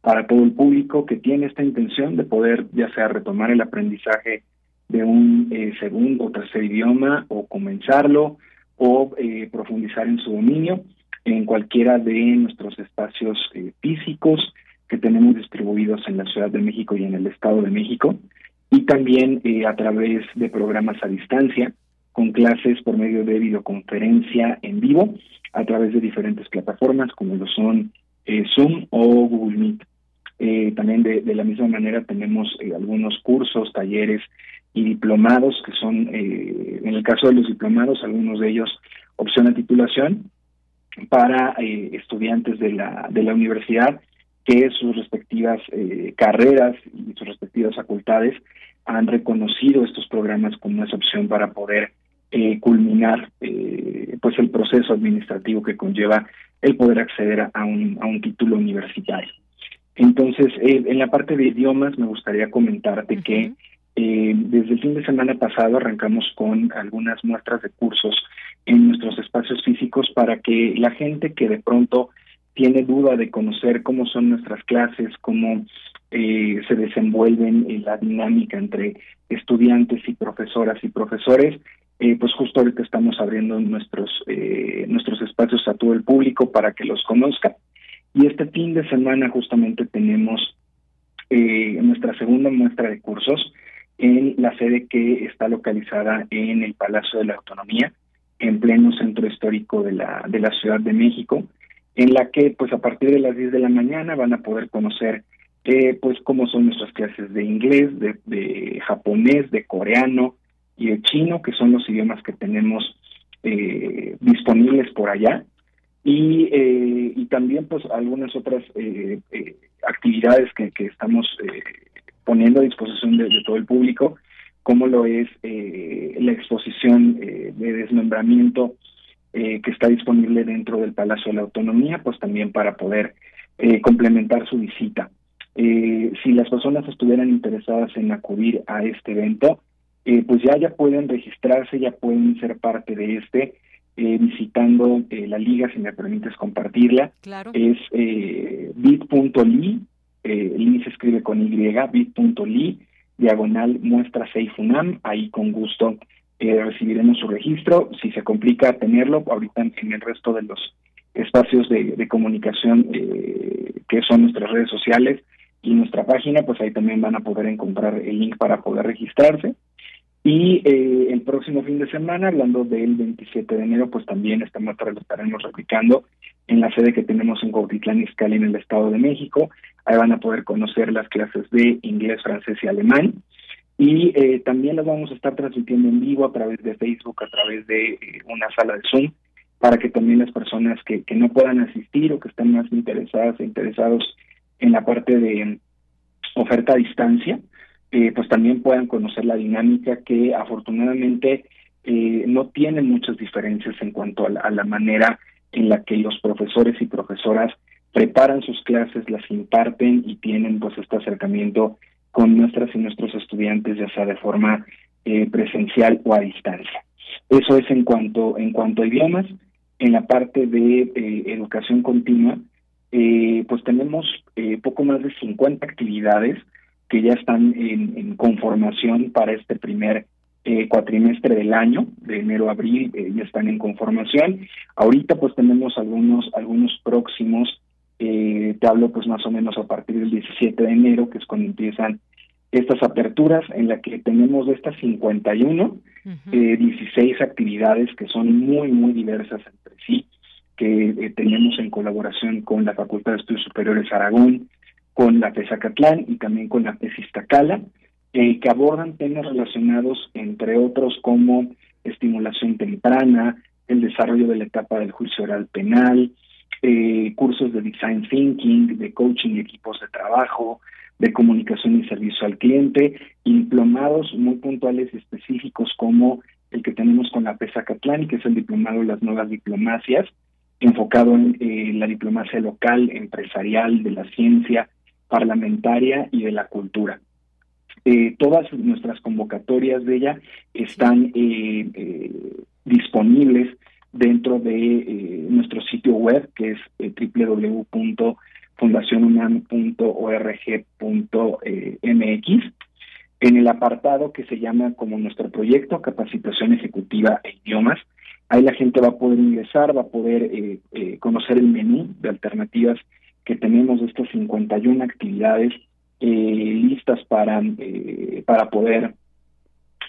para todo el público que tiene esta intención de poder ya sea retomar el aprendizaje de un segundo o tercer idioma o comenzarlo o eh, profundizar en su dominio en cualquiera de nuestros espacios eh, físicos que tenemos distribuidos en la Ciudad de México y en el Estado de México y también a través de programas a distancia con clases por medio de videoconferencia en vivo a través de diferentes plataformas como lo son Zoom o Google Meet. Eh, también de, de, la misma manera tenemos eh, algunos cursos, talleres y diplomados que son, eh, en el caso de los diplomados, algunos de ellos opción a titulación para estudiantes de la, de la universidad que sus respectivas carreras y sus respectivas facultades han reconocido estos programas como esa opción para poder culminar pues el proceso administrativo que conlleva el poder acceder a un, a un título universitario. Entonces, eh, en la parte de idiomas me gustaría comentarte que eh, desde el fin de semana pasado arrancamos con algunas muestras de cursos en nuestros espacios físicos para que la gente que de pronto tiene duda de conocer cómo son nuestras clases, cómo eh, se desenvuelven en la dinámica entre estudiantes y profesoras y profesores, eh, pues justo ahorita estamos abriendo nuestros nuestros espacios a todo el público para que los conozca. Y este fin de semana justamente tenemos eh, nuestra segunda muestra de cursos en la sede que está localizada en el Palacio de la Autonomía, en pleno centro histórico de la, de la Ciudad de México, en la que pues a partir de las 10 de la mañana van a poder conocer eh, pues cómo son nuestras clases de inglés, de, japonés, de coreano y de chino, que son los idiomas que tenemos eh, disponibles por allá. Y, eh, y también pues algunas otras actividades que, que estamos poniendo a disposición de, todo el público, como lo es la exposición de desmembramiento que está disponible dentro del Palacio de la Autonomía, pues también para poder complementar su visita. si las personas estuvieran interesadas en acudir a este evento, pues ya ya pueden registrarse, ya pueden ser parte de este eh, visitando eh, la liga, si me permites compartirla. Claro. Es eh, bit.ly, eh, se escribe con Y, bit.ly, diagonal muestra Seifunam, ahí con gusto eh, recibiremos su registro. Si se complica tenerlo, ahorita en, el resto de los espacios de, de comunicación que son nuestras redes sociales y nuestra página, pues ahí también van a poder encontrar el link para poder registrarse. Y eh, el próximo fin de semana, hablando del 27 de enero, pues también esta muestra lo estaremos replicando en la sede que tenemos en Cuautitlán Izcalli en el Estado de México. Ahí van a poder conocer las clases de inglés, francés y alemán. Y eh, también las vamos a estar transmitiendo en vivo a través de Facebook, a través de eh, una sala de Zoom, para que también las personas que, que no puedan asistir o que estén más interesadas e interesados en la parte de oferta a distancia, eh, pues también puedan conocer la dinámica que afortunadamente eh, no tiene muchas diferencias en cuanto a la, a la, manera en la que los profesores y profesoras preparan sus clases, las imparten y tienen pues este acercamiento con nuestras y nuestros estudiantes, ya sea de forma eh, presencial o a distancia. Eso es en cuanto en cuanto a idiomas. En la parte de eh, educación continua, eh, pues tenemos poco más de 50 actividades que ya están en, en conformación para este primer eh, cuatrimestre del año, de enero a abril, eh, ya están en conformación. Ahorita pues tenemos algunos, algunos próximos, eh, te hablo pues más o menos a partir del 17 de enero, que es cuando empiezan estas aperturas, en la que tenemos de estas 51, uh -huh. eh, 16 actividades que son muy, muy diversas entre sí, que eh, tenemos en colaboración con la Facultad de Estudios Superiores Aragón, con la PESACatlán y también con la PES Iztacala, que abordan temas relacionados, entre otros, como estimulación temprana, el desarrollo de la etapa del juicio oral penal, eh, cursos de design thinking, de coaching y equipos de trabajo, de comunicación y servicio al cliente, y diplomados muy puntuales y específicos como el que tenemos con la PESACatlán, que es el diplomado de las nuevas diplomacias, enfocado en eh, la diplomacia local, empresarial, de la ciencia, parlamentaria y de la cultura. Eh, todas nuestras convocatorias de ella están eh, eh, disponibles dentro de nuestro sitio web que es www.fundacionunam.org.mx en el apartado que se llama como nuestro proyecto capacitación ejecutiva e idiomas. Ahí la gente va a poder ingresar va a poder conocer el menú de alternativas que tenemos de estas 51 actividades listas para, eh, para poder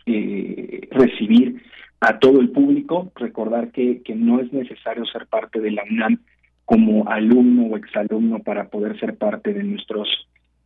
eh, recibir a todo el público. Recordar que, que no es necesario ser parte de la UNAM como alumno o exalumno para poder ser parte de nuestros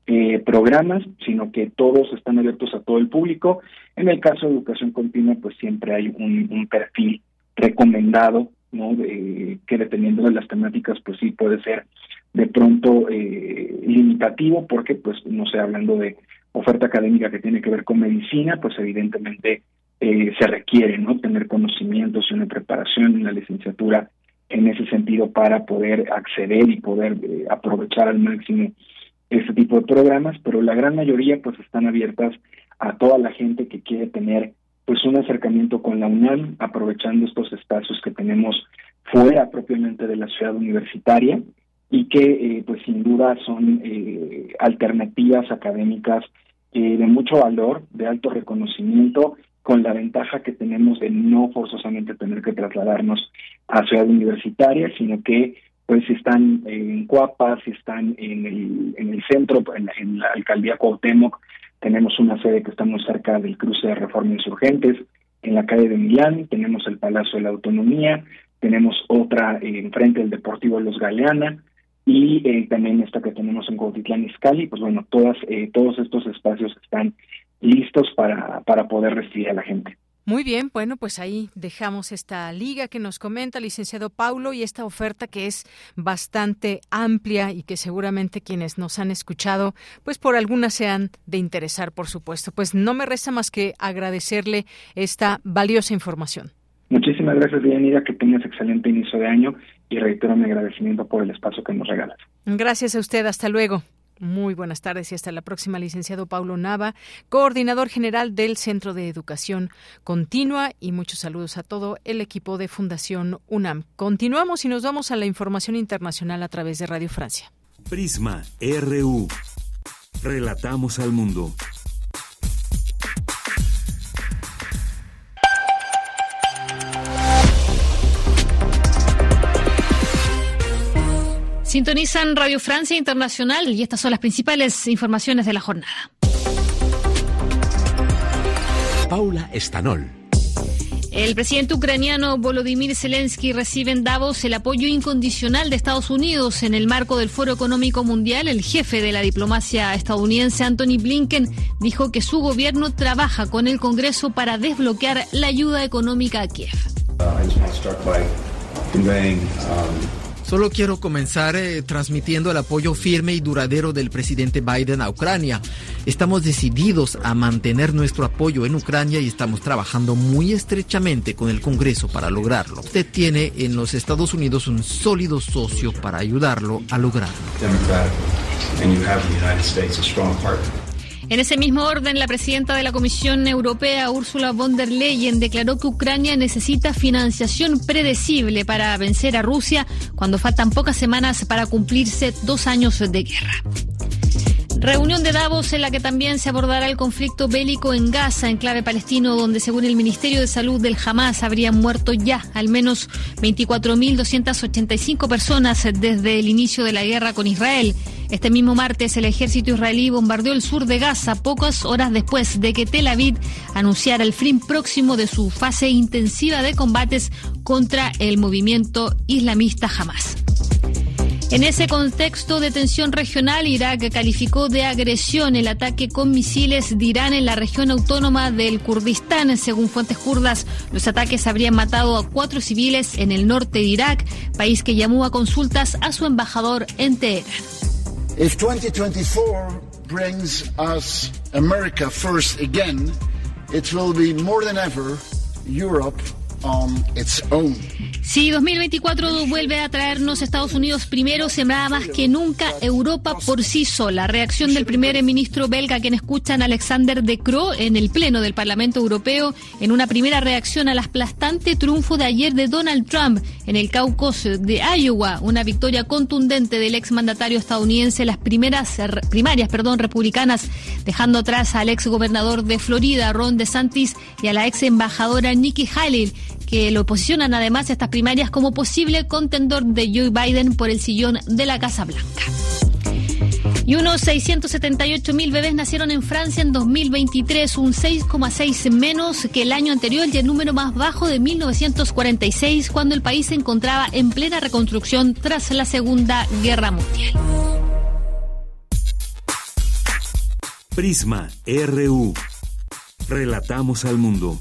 eh, programas, sino que todos están abiertos a todo el público. En el caso de educación continua, pues siempre hay un perfil recomendado, ¿no? Que dependiendo de las temáticas, pues sí puede ser de pronto eh, limitativo, porque pues no sé, hablando de oferta académica que tiene que ver con medicina, pues evidentemente eh, se requiere no tener conocimientos y una preparación en la licenciatura en ese sentido para poder acceder y poder eh, aprovechar al máximo este tipo de programas, pero la gran mayoría pues están abiertas a toda la gente que quiere tener pues un acercamiento con la UNAM, aprovechando estos espacios que tenemos fuera propiamente de la ciudad universitaria y que eh, pues sin duda son eh, alternativas académicas eh, de mucho valor, de alto reconocimiento, con la ventaja que tenemos de no forzosamente tener que trasladarnos a ciudad universitaria, sino que pues si están en Cuapa, si están en el, en el centro, en la, en la alcaldía Cuauhtémoc, tenemos una sede que está muy cerca del cruce de Reforma Insurgentes, en la calle de Milán, tenemos el Palacio de la Autonomía, tenemos otra eh, enfrente del Deportivo Los Galeana, y eh, también esta que tenemos en Cuautitlán Izcalli, pues bueno, todas, eh, todos estos espacios están listos para, para poder recibir a la gente. Muy bien, bueno, pues ahí dejamos esta liga que nos comenta el licenciado Paulo y esta oferta que es bastante amplia y que seguramente quienes nos han escuchado, pues por algunas se han de interesar, por supuesto. Pues no me resta más que agradecerle esta valiosa información. Muchísimas gracias, Dianira, que tengas excelente inicio de año y reitero mi agradecimiento por el espacio que nos regalas. Gracias a usted, hasta luego. Muy buenas tardes y hasta la próxima, licenciado Paulo Nava, coordinador general del Centro de Educación Continua y muchos saludos a todo el equipo de Fundación UNAM. Continuamos y nos vamos a la información internacional a través de Radio Francia. Prisma RU. Relatamos al mundo. Sintonizan Radio Francia Internacional y estas son las principales informaciones de la jornada. Paula Estanol. El presidente ucraniano Volodymyr Zelensky recibe en Davos el apoyo incondicional de Estados Unidos en el marco del Foro Económico Mundial. El jefe de la diplomacia estadounidense, Anthony Blinken, dijo que su gobierno trabaja con el Congreso para desbloquear la ayuda económica a Kiev. Solo quiero comenzar eh, transmitiendo el apoyo firme y duradero del presidente Biden a Ucrania. Estamos decididos a mantener nuestro apoyo en Ucrania y estamos trabajando muy estrechamente con el Congreso para lograrlo. Usted tiene en los Estados Unidos un sólido socio para ayudarlo a lograrlo. En ese mismo orden, la presidenta de la Comisión Europea, Ursula von der Leyen, declaró que Ucrania necesita financiación predecible para vencer a Rusia cuando faltan pocas semanas para cumplirse dos años de guerra. Reunión de Davos en la que también se abordará el conflicto bélico en Gaza, en clave palestino, donde según el Ministerio de Salud del Hamas habrían muerto ya al menos 24.285 personas desde el inicio de la guerra con Israel. Este mismo martes el ejército israelí bombardeó el sur de Gaza pocas horas después de que Tel Aviv anunciara el fin próximo de su fase intensiva de combates contra el movimiento islamista Hamas. En ese contexto de tensión regional, Irak calificó de agresión el ataque con misiles de Irán en la región autónoma del Kurdistán. Según fuentes kurdas, los ataques habrían matado a cuatro civiles en el norte de Irak, país que llamó a consultas a su embajador en Teherán. If 2024 brings us America first again, it will be more than ever Europe on its own. Si 2024 vuelve a traernos Estados Unidos primero, sembrada más que nunca Europa por sí sola. Reacción del primer ministro belga, quien escuchan Alexander De Croo en el Pleno del Parlamento Europeo, en una primera reacción al aplastante triunfo de ayer de Donald Trump en el Caucus de Iowa, una victoria contundente del exmandatario estadounidense en las primeras primarias perdón, republicanas, dejando atrás al ex gobernador de Florida, Ron DeSantis, y a la ex embajadora Nikki Haley, que lo posicionan además estas primarias como posible contendor de Joe Biden por el sillón de la Casa Blanca. Y unos 678 mil bebés nacieron en Francia en 2023, un 6,6 menos que el año anterior y el número más bajo de 1946, cuando el país se encontraba en plena reconstrucción tras la Segunda Guerra Mundial. Prisma RU. Relatamos al mundo.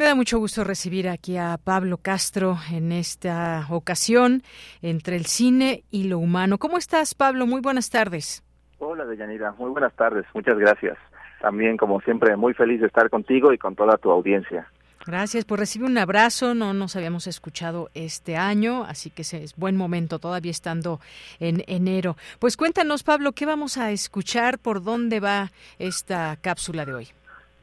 Me da mucho gusto recibir aquí a Pablo Castro en esta ocasión entre el cine y lo humano. ¿Cómo estás, Pablo? Muy buenas tardes. Hola, Deyanira. Muy buenas tardes. Muchas gracias. También, como siempre, muy feliz de estar contigo y con toda tu audiencia. Gracias, por recibir un abrazo. No nos habíamos escuchado este año, así que es buen momento, todavía estando en enero. Pues cuéntanos, Pablo, ¿qué vamos a escuchar? ¿Por dónde va esta cápsula de hoy?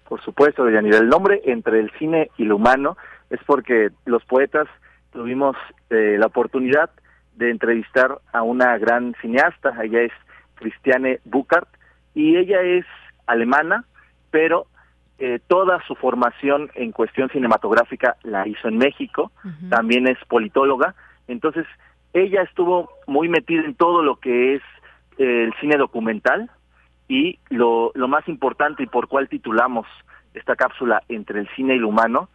Por supuesto, Deyanira. El nombre entre el cine y lo humano es porque los poetas tuvimos eh, la oportunidad de entrevistar a una gran cineasta. Ella es Christiane Buchart y ella es alemana, pero eh, toda su formación en cuestión cinematográfica la hizo en México. También es politóloga. Entonces, ella estuvo muy metida en todo lo que es eh, el cine documental, y lo, lo más importante y por cuál titulamos esta cápsula entre el cine y lo humano,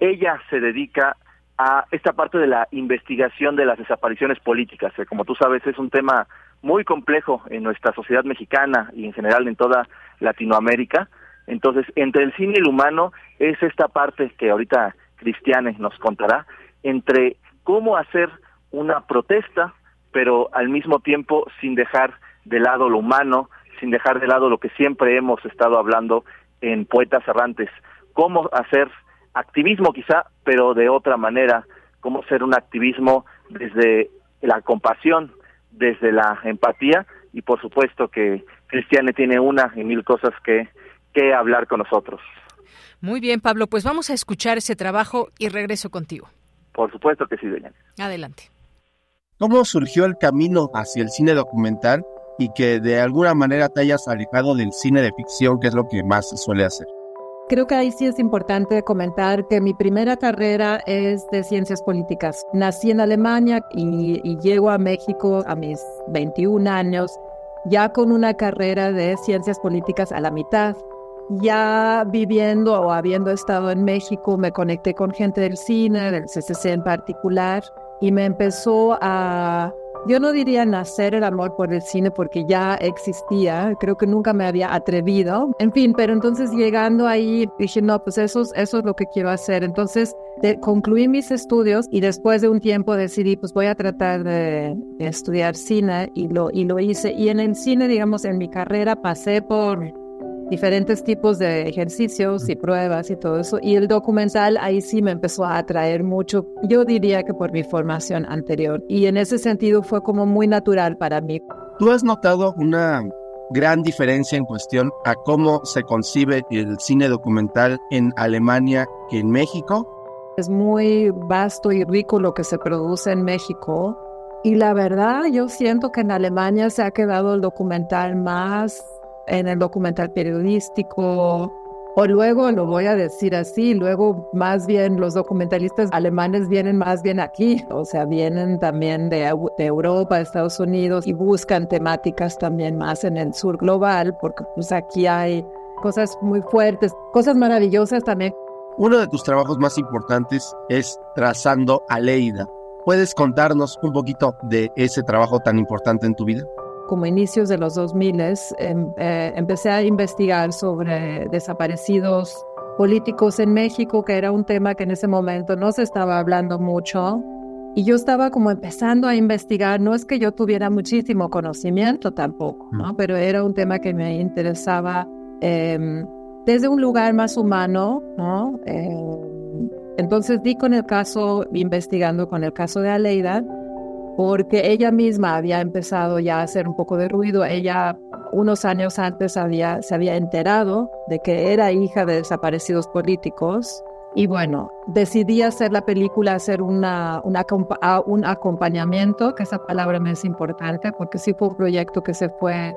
ella se dedica a esta parte de la investigación de las desapariciones políticas, que como tú sabes es un tema muy complejo en nuestra sociedad mexicana y en general en toda Latinoamérica. Entonces, entre el cine y el humano es esta parte que ahorita Cristiane nos contará, entre cómo hacer una protesta, pero al mismo tiempo sin dejar de lado lo humano, sin dejar de lado lo que siempre hemos estado hablando en Poetas Errantes, cómo hacer activismo quizá, pero de otra manera, cómo ser un activismo desde la compasión, desde la empatía y por supuesto que Cristiane tiene una y mil cosas que, que hablar con nosotros. Muy bien, Pablo, pues vamos a escuchar ese trabajo y regreso contigo. Por supuesto que sí, doña. Adelante. ¿Cómo surgió el camino hacia el cine documental y que de alguna manera te hayas alejado del cine de ficción, que es lo que más se suele hacer? Creo que ahí sí es importante comentar que mi primera carrera es de ciencias políticas. Nací en Alemania y, y llego a México a mis 21 años ya con una carrera de ciencias políticas a la mitad. Ya viviendo o habiendo estado en México, me conecté con gente del cine, del CCC en particular, y me empezó a yo no diría nacer el amor por el cine porque ya existía, creo que nunca me había atrevido. En fin, pero entonces llegando ahí dije, no, pues eso, eso es lo que quiero hacer. Entonces concluí mis estudios y después de un tiempo decidí, pues voy a tratar de, de estudiar cine y lo, y lo hice. Y en el cine, digamos, en mi carrera pasé por diferentes tipos de ejercicios y pruebas y todo eso. Y el documental ahí sí me empezó a atraer mucho, yo diría que por mi formación anterior. Y en ese sentido fue como muy natural para mí. ¿Tú has notado una gran diferencia en cuestión a cómo se concibe el cine documental en Alemania que en México? Es muy vasto y rico lo que se produce en México. Y la verdad, yo siento que en Alemania se ha quedado el documental más en el documental periodístico, o luego, lo voy a decir así, luego más bien los documentalistas alemanes vienen más bien aquí, o sea, vienen también de, de, Europa, Estados Unidos y buscan temáticas también más en el sur global, porque pues aquí hay cosas muy fuertes, cosas maravillosas también. Uno de tus trabajos más importantes es Trazando a Leida. ¿Puedes contarnos un poquito de ese trabajo tan importante en tu vida? Como inicios de los 2000, em, eh, empecé a investigar sobre desaparecidos políticos en México, que era un tema que en ese momento no se estaba hablando mucho. Y yo estaba como empezando a investigar, no es que yo tuviera muchísimo conocimiento tampoco, ¿no? pero era un tema que me interesaba em, desde un lugar más humano, ¿no? Em, entonces di con el caso, investigando con el caso de Aleida, porque ella misma había empezado ya a hacer un poco de ruido. Ella unos años antes había, se había enterado de que era hija de desaparecidos políticos. Y bueno, decidí hacer la película, hacer una, un acompañamiento, que esa palabra me es importante, porque sí fue un proyecto que se fue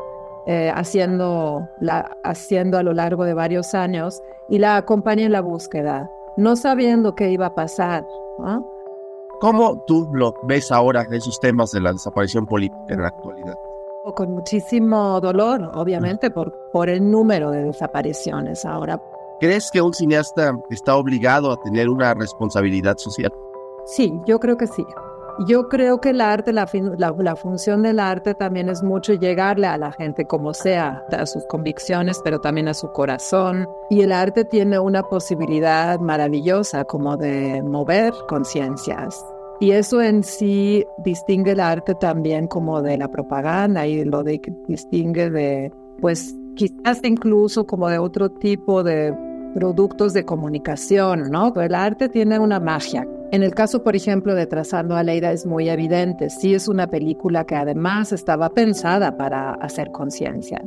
eh, haciendo, la, haciendo a lo largo de varios años y la acompañé en la búsqueda, no sabiendo qué iba a pasar. ¿no? ¿Cómo tú lo ves ahora, esos temas de la desaparición política en la actualidad? Con muchísimo dolor, obviamente, por, por el número de desapariciones ahora. ¿Crees que un cineasta está obligado a tener una responsabilidad social? Sí, yo creo que sí. Yo creo que el arte, la, la, la, función del arte también es mucho llegarle a la gente como sea, a sus convicciones, pero también a su corazón. Y el arte tiene una posibilidad maravillosa como de mover conciencias. Y eso en sí distingue el arte también como de la propaganda y lo de, distingue de, pues quizás incluso como de otro tipo de productos de comunicación, ¿no? Pero el arte tiene una magia en el caso, por ejemplo, de Trazando a Leida es muy evidente. Sí es una película que además estaba pensada para hacer conciencia.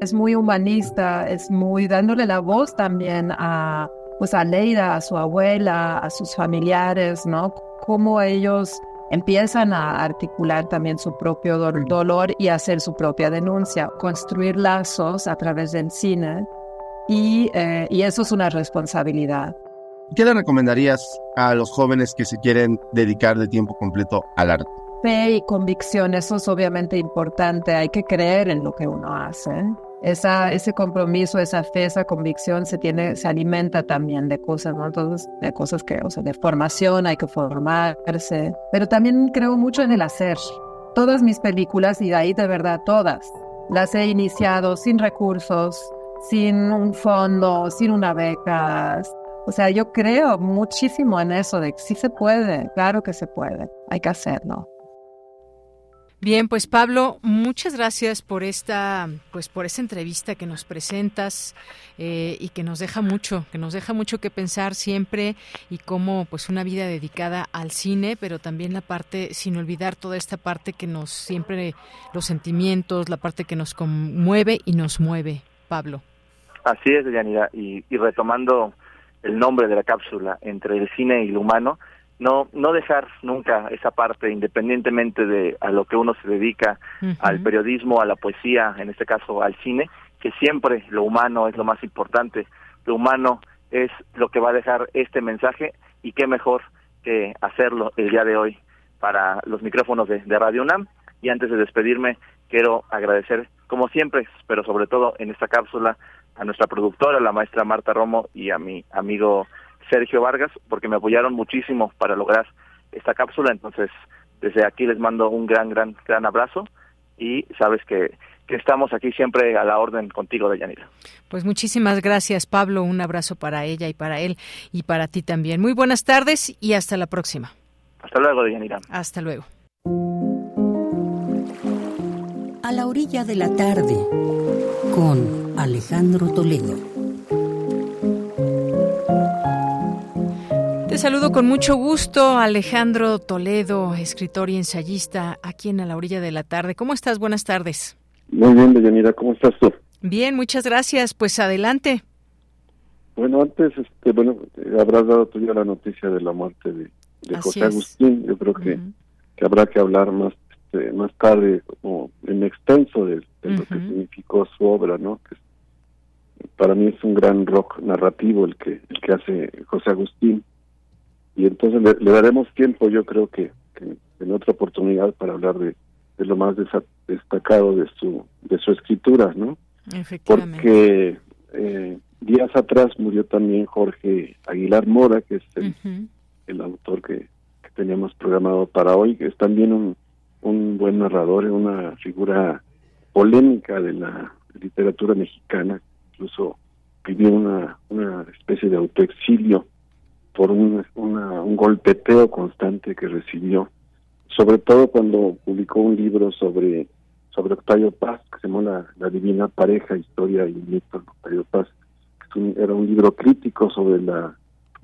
Es muy humanista, es muy dándole la voz también a, pues a Leida, a su abuela, a sus familiares, ¿no? Cómo ellos empiezan a articular también su propio dolor y hacer su propia denuncia, construir lazos a través del cine y, eh, y eso es una responsabilidad. ¿Qué le recomendarías a los jóvenes que se quieren dedicar de tiempo completo al arte? Fe y convicción, eso es obviamente importante, hay que creer en lo que uno hace. Esa, ese compromiso, esa fe, esa convicción se tiene, se alimenta también de cosas, ¿no? Entonces, de cosas que, o sea, de formación, hay que formarse, pero también creo mucho en el hacer. Todas mis películas, y de ahí de verdad todas, las he iniciado sin recursos, sin un fondo, sin una beca, o sea, yo creo muchísimo en eso de que sí se puede, claro que se puede, hay que hacerlo. Bien, pues Pablo, muchas gracias por esta, pues por esta entrevista que nos presentas eh, y que nos deja mucho, que nos deja mucho que pensar siempre y cómo, pues una vida dedicada al cine, pero también la parte, sin olvidar toda esta parte que nos siempre los sentimientos, la parte que nos conmueve y nos mueve, Pablo. Así es, Yanira, y, y retomando el nombre de la cápsula entre el cine y lo humano no no dejar nunca esa parte independientemente de a lo que uno se dedica al periodismo a la poesía en este caso al cine que siempre lo humano es lo más importante. Lo humano es lo que va a dejar este mensaje y qué mejor que hacerlo el día de hoy para los micrófonos de, de Radio UNAM. Y antes de despedirme quiero agradecer como siempre pero sobre todo en esta cápsula a nuestra productora la maestra Marta Romo y a mi amigo Sergio Vargas, porque me apoyaron muchísimo para lograr esta cápsula. Entonces, desde aquí les mando un gran, gran, gran abrazo y sabes que, que estamos aquí siempre a la orden contigo, Deyanira. Pues muchísimas gracias, Pablo. Un abrazo para ella y para él y para ti también. Muy buenas tardes y hasta la próxima. Hasta luego, Deyanira. Hasta luego. A la orilla de la tarde, con Alejandro Toledo. Te saludo con mucho gusto, Alejandro Toledo, escritor y ensayista, aquí en A la Orilla de la Tarde. ¿Cómo estás? Buenas tardes. Muy bien, Deyanira, ¿cómo estás tú? Bien, muchas gracias. Pues adelante. Bueno, antes, este, bueno, habrás dado tú ya la noticia de la muerte de, José Agustín. Yo creo que, que, habrá que hablar más este, más tarde, como en extenso, de, lo que significó su obra, ¿no? Que para mí es un gran rock narrativo el que el que hace José Agustín y entonces le, daremos tiempo, yo creo que, en otra oportunidad para hablar de, lo más destacado de su de su escritura, ¿no? Porque eh, días atrás murió también Jorge Aguilar Mora, que es el, autor que, teníamos programado para hoy, que es también un, un buen narrador, una figura polémica de la literatura mexicana, incluso pidió una, una especie de autoexilio por un, un golpeteo constante que recibió, sobre todo cuando publicó un libro sobre sobre Octavio Paz, que se llama La, Divina Pareja, Historia y Mito de Octavio Paz. era un libro crítico sobre la,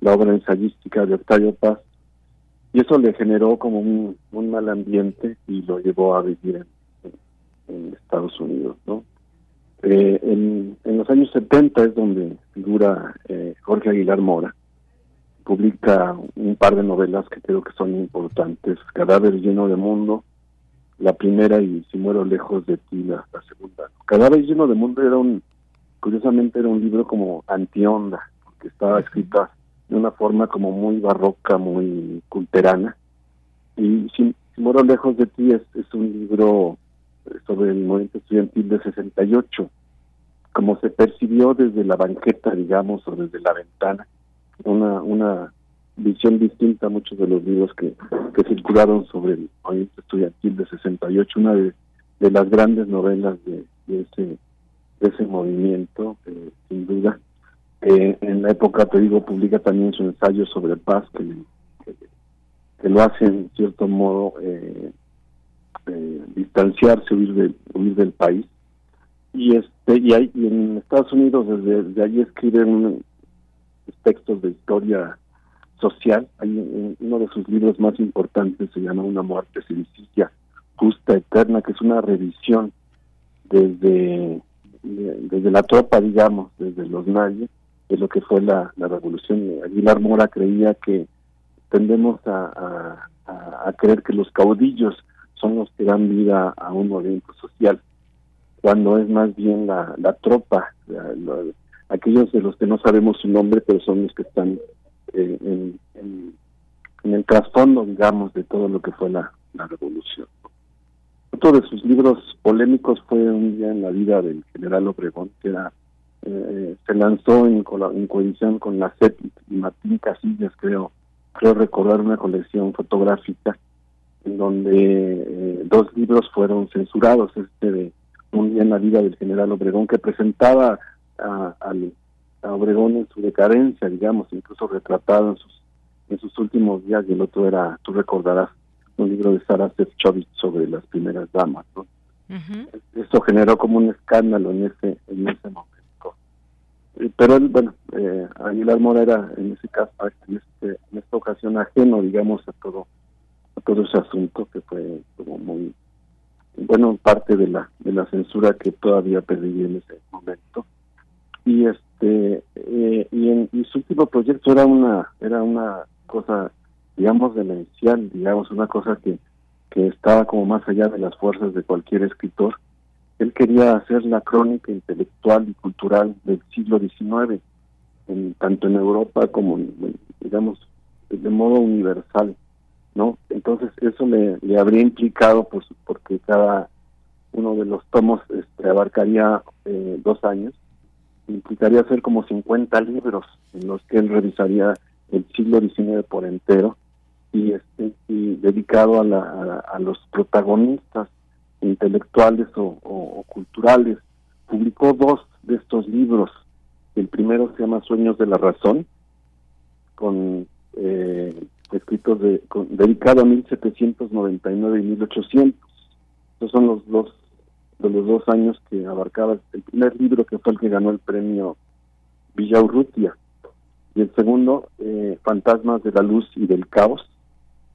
la, obra ensayística de Octavio Paz, y eso le generó como un, un mal ambiente y lo llevó a vivir en, Estados Unidos. ¿no? Eh, en, en, los años 70 es donde figura eh, Jorge Aguilar Mora, publica un par de novelas que creo que son importantes, Cadáver lleno de mundo, la primera y Si muero lejos de ti, la, segunda. Cadáver lleno de mundo era un, curiosamente era un libro como anti-onda, porque estaba escrita de una forma como muy barroca, muy culterana. Y Si, muero lejos de ti es, es un libro sobre el movimiento estudiantil de 68, como se percibió desde la banqueta, digamos, o desde la ventana una, una visión distinta a muchos de los libros que, que circularon sobre el movimiento estudiantil de 68, una de, de las grandes novelas de, ese de ese movimiento, eh, sin duda. Eh, en la época, te digo, publica también su ensayo sobre paz, que, que, lo hace en cierto modo eh, distanciarse, huir del, huir del país. Y este y, hay, y en Estados Unidos desde, desde ahí escribe un, textos de historia social. Hay uno de sus libros más importantes se llama Una muerte sencilla, justa, eterna, que es una revisión desde, desde la tropa, digamos, desde los nazis, de lo que fue la, la revolución. Aguilar Mora creía que tendemos a, a, creer que los caudillos son los que dan vida a un movimiento social, cuando es más bien la, la tropa, la, aquellos de los que no sabemos su nombre, pero son los que están eh, en, el trasfondo, digamos, de todo lo que fue la, revolución. Otro de sus libros polémicos fue Un día en la vida del general Obregón, que era, eh, se lanzó en, en coalición con la CEP y Martín Casillas, creo, creo recordar una colección fotográfica en donde eh, dos libros fueron censurados, este de Un día en la vida del general Obregón, que presentaba a, Obregón en su decadencia, digamos, incluso retratado en sus, en sus últimos días, y el otro era, tú recordarás, un libro de Sara Sefcovic sobre las primeras damas. ¿no? Eso generó como un escándalo en ese en ese momento. Eh, pero bueno, eh, Aguilar Mora era en ese caso, en, este, en esta ocasión ajeno, digamos, a todo a todo ese asunto que fue como muy bueno parte de la de la censura que todavía perdí en ese momento. Y este eh, y en y su último proyecto era una era una cosa digamos demencial digamos una cosa que que estaba como más allá de las fuerzas de cualquier escritor él quería hacer la crónica intelectual y cultural del siglo XIX tanto en Europa como digamos de modo universal no entonces eso le, habría implicado pues porque cada uno de los tomos este, abarcaría eh, dos años implicaría hacer como 50 libros en los que él revisaría el siglo XIX por entero y este dedicado a, la, a, los protagonistas intelectuales o, culturales publicó dos de estos libros. El primero se llama Sueños de la razón con eh, escritos de dedicado a 1799 y 1800 esos son los dos de los dos años que abarcaba el primer libro que fue el que ganó el premio Villaurrutia. Y el segundo eh, Fantasmas de la Luz y del Caos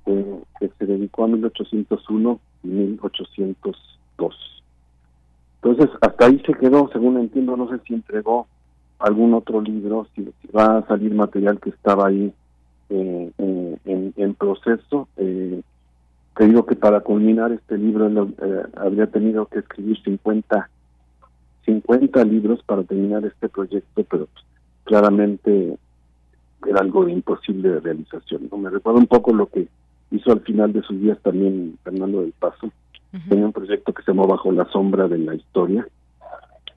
eh, que se dedicó a 1801 y 1802 entonces hasta ahí se quedó según entiendo no sé si entregó algún otro libro si, va a salir material que estaba ahí eh, en, en, proceso eh, te digo que para culminar este libro eh, habría tenido que escribir 50, 50 libros para terminar este proyecto, pero pues, claramente era algo imposible de realización. ¿no? Me recuerda un poco lo que hizo al final de sus días también Fernando del Paso. Tenía un proyecto que se llamó Bajo la sombra de la historia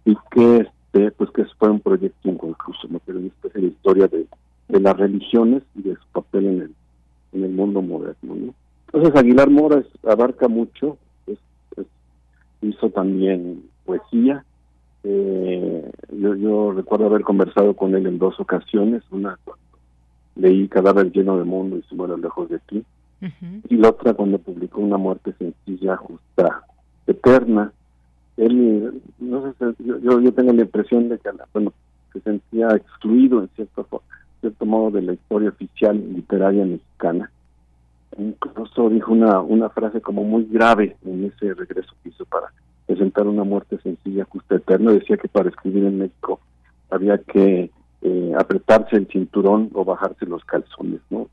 y que este pues que fue un proyecto inconcluso, ¿no? pero una especie de historia de, de las religiones y de su papel en el, en el mundo moderno. ¿no? Entonces Aguilar Mora abarca mucho, hizo también poesía. Eh, yo, yo recuerdo haber conversado con él en dos ocasiones, una cuando leí Cadáver lleno de mundo y se muere lejos de ti, y la otra cuando publicó Una muerte sencilla, justa, eterna. Él, no sé, yo, yo tengo la impresión de que bueno, se sentía excluido en cierto, cierto modo de la historia oficial literaria mexicana incluso dijo una, una frase como muy grave en ese regreso que hizo para presentar una muerte sencilla, justa, eterna. Decía que para escribir en México había que eh, apretarse el cinturón o bajarse los calzones, ¿no?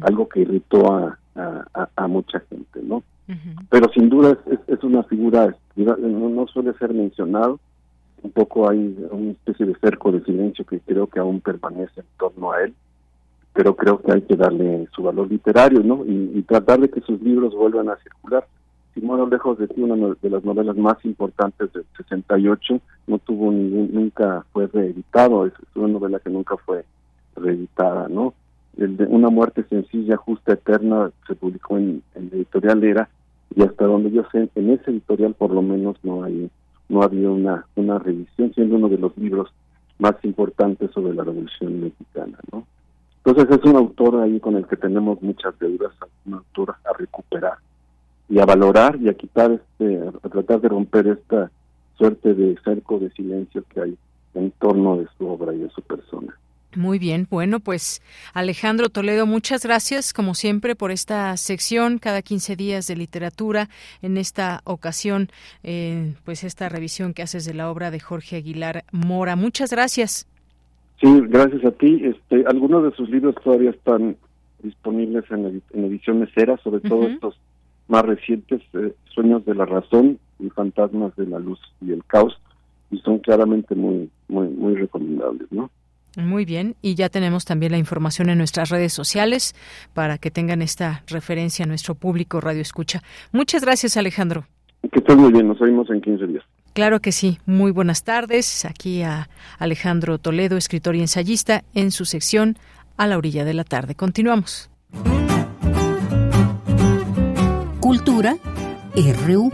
Algo que irritó a, a, mucha gente, ¿no? Pero sin duda es, es, una figura, no, no, suele ser mencionado, un poco hay una especie de cerco de silencio que creo que aún permanece en torno a él pero creo que hay que darle su valor literario, ¿no? Y, tratar de que sus libros vuelvan a circular. Simón Lejos de ti, una de las novelas más importantes del 68, no tuvo ningún, nunca fue reeditado, es una novela que nunca fue reeditada, ¿no? El de Una muerte sencilla, justa, eterna, se publicó en, la editorial Era, y hasta donde yo sé, en ese editorial por lo menos no hay no había una, una revisión, siendo uno de los libros más importantes sobre la Revolución Mexicana, ¿no? Entonces es un autor ahí con el que tenemos muchas deudas, un autor a recuperar y a valorar y a quitar, este, a tratar de romper esta suerte de cerco de silencio que hay en torno de su obra y de su persona. Muy bien, bueno, pues Alejandro Toledo, muchas gracias como siempre por esta sección cada 15 días de literatura. En esta ocasión, eh, pues esta revisión que haces de la obra de Jorge Aguilar Mora. Muchas gracias. Sí, gracias a ti. Este, algunos de sus libros todavía están disponibles en, en ediciones cera, sobre todo estos más recientes, eh, Sueños de la Razón y Fantasmas de la Luz y el Caos, y son claramente muy, muy, muy recomendables, ¿no? Muy bien, y ya tenemos también la información en nuestras redes sociales para que tengan esta referencia a nuestro público Radio Escucha. Muchas gracias, Alejandro. Que estés muy bien, nos vemos en 15 días. Claro que sí. Muy buenas tardes. Aquí a Alejandro Toledo, escritor y ensayista, en su sección A la orilla de la tarde. Continuamos. Cultura RU.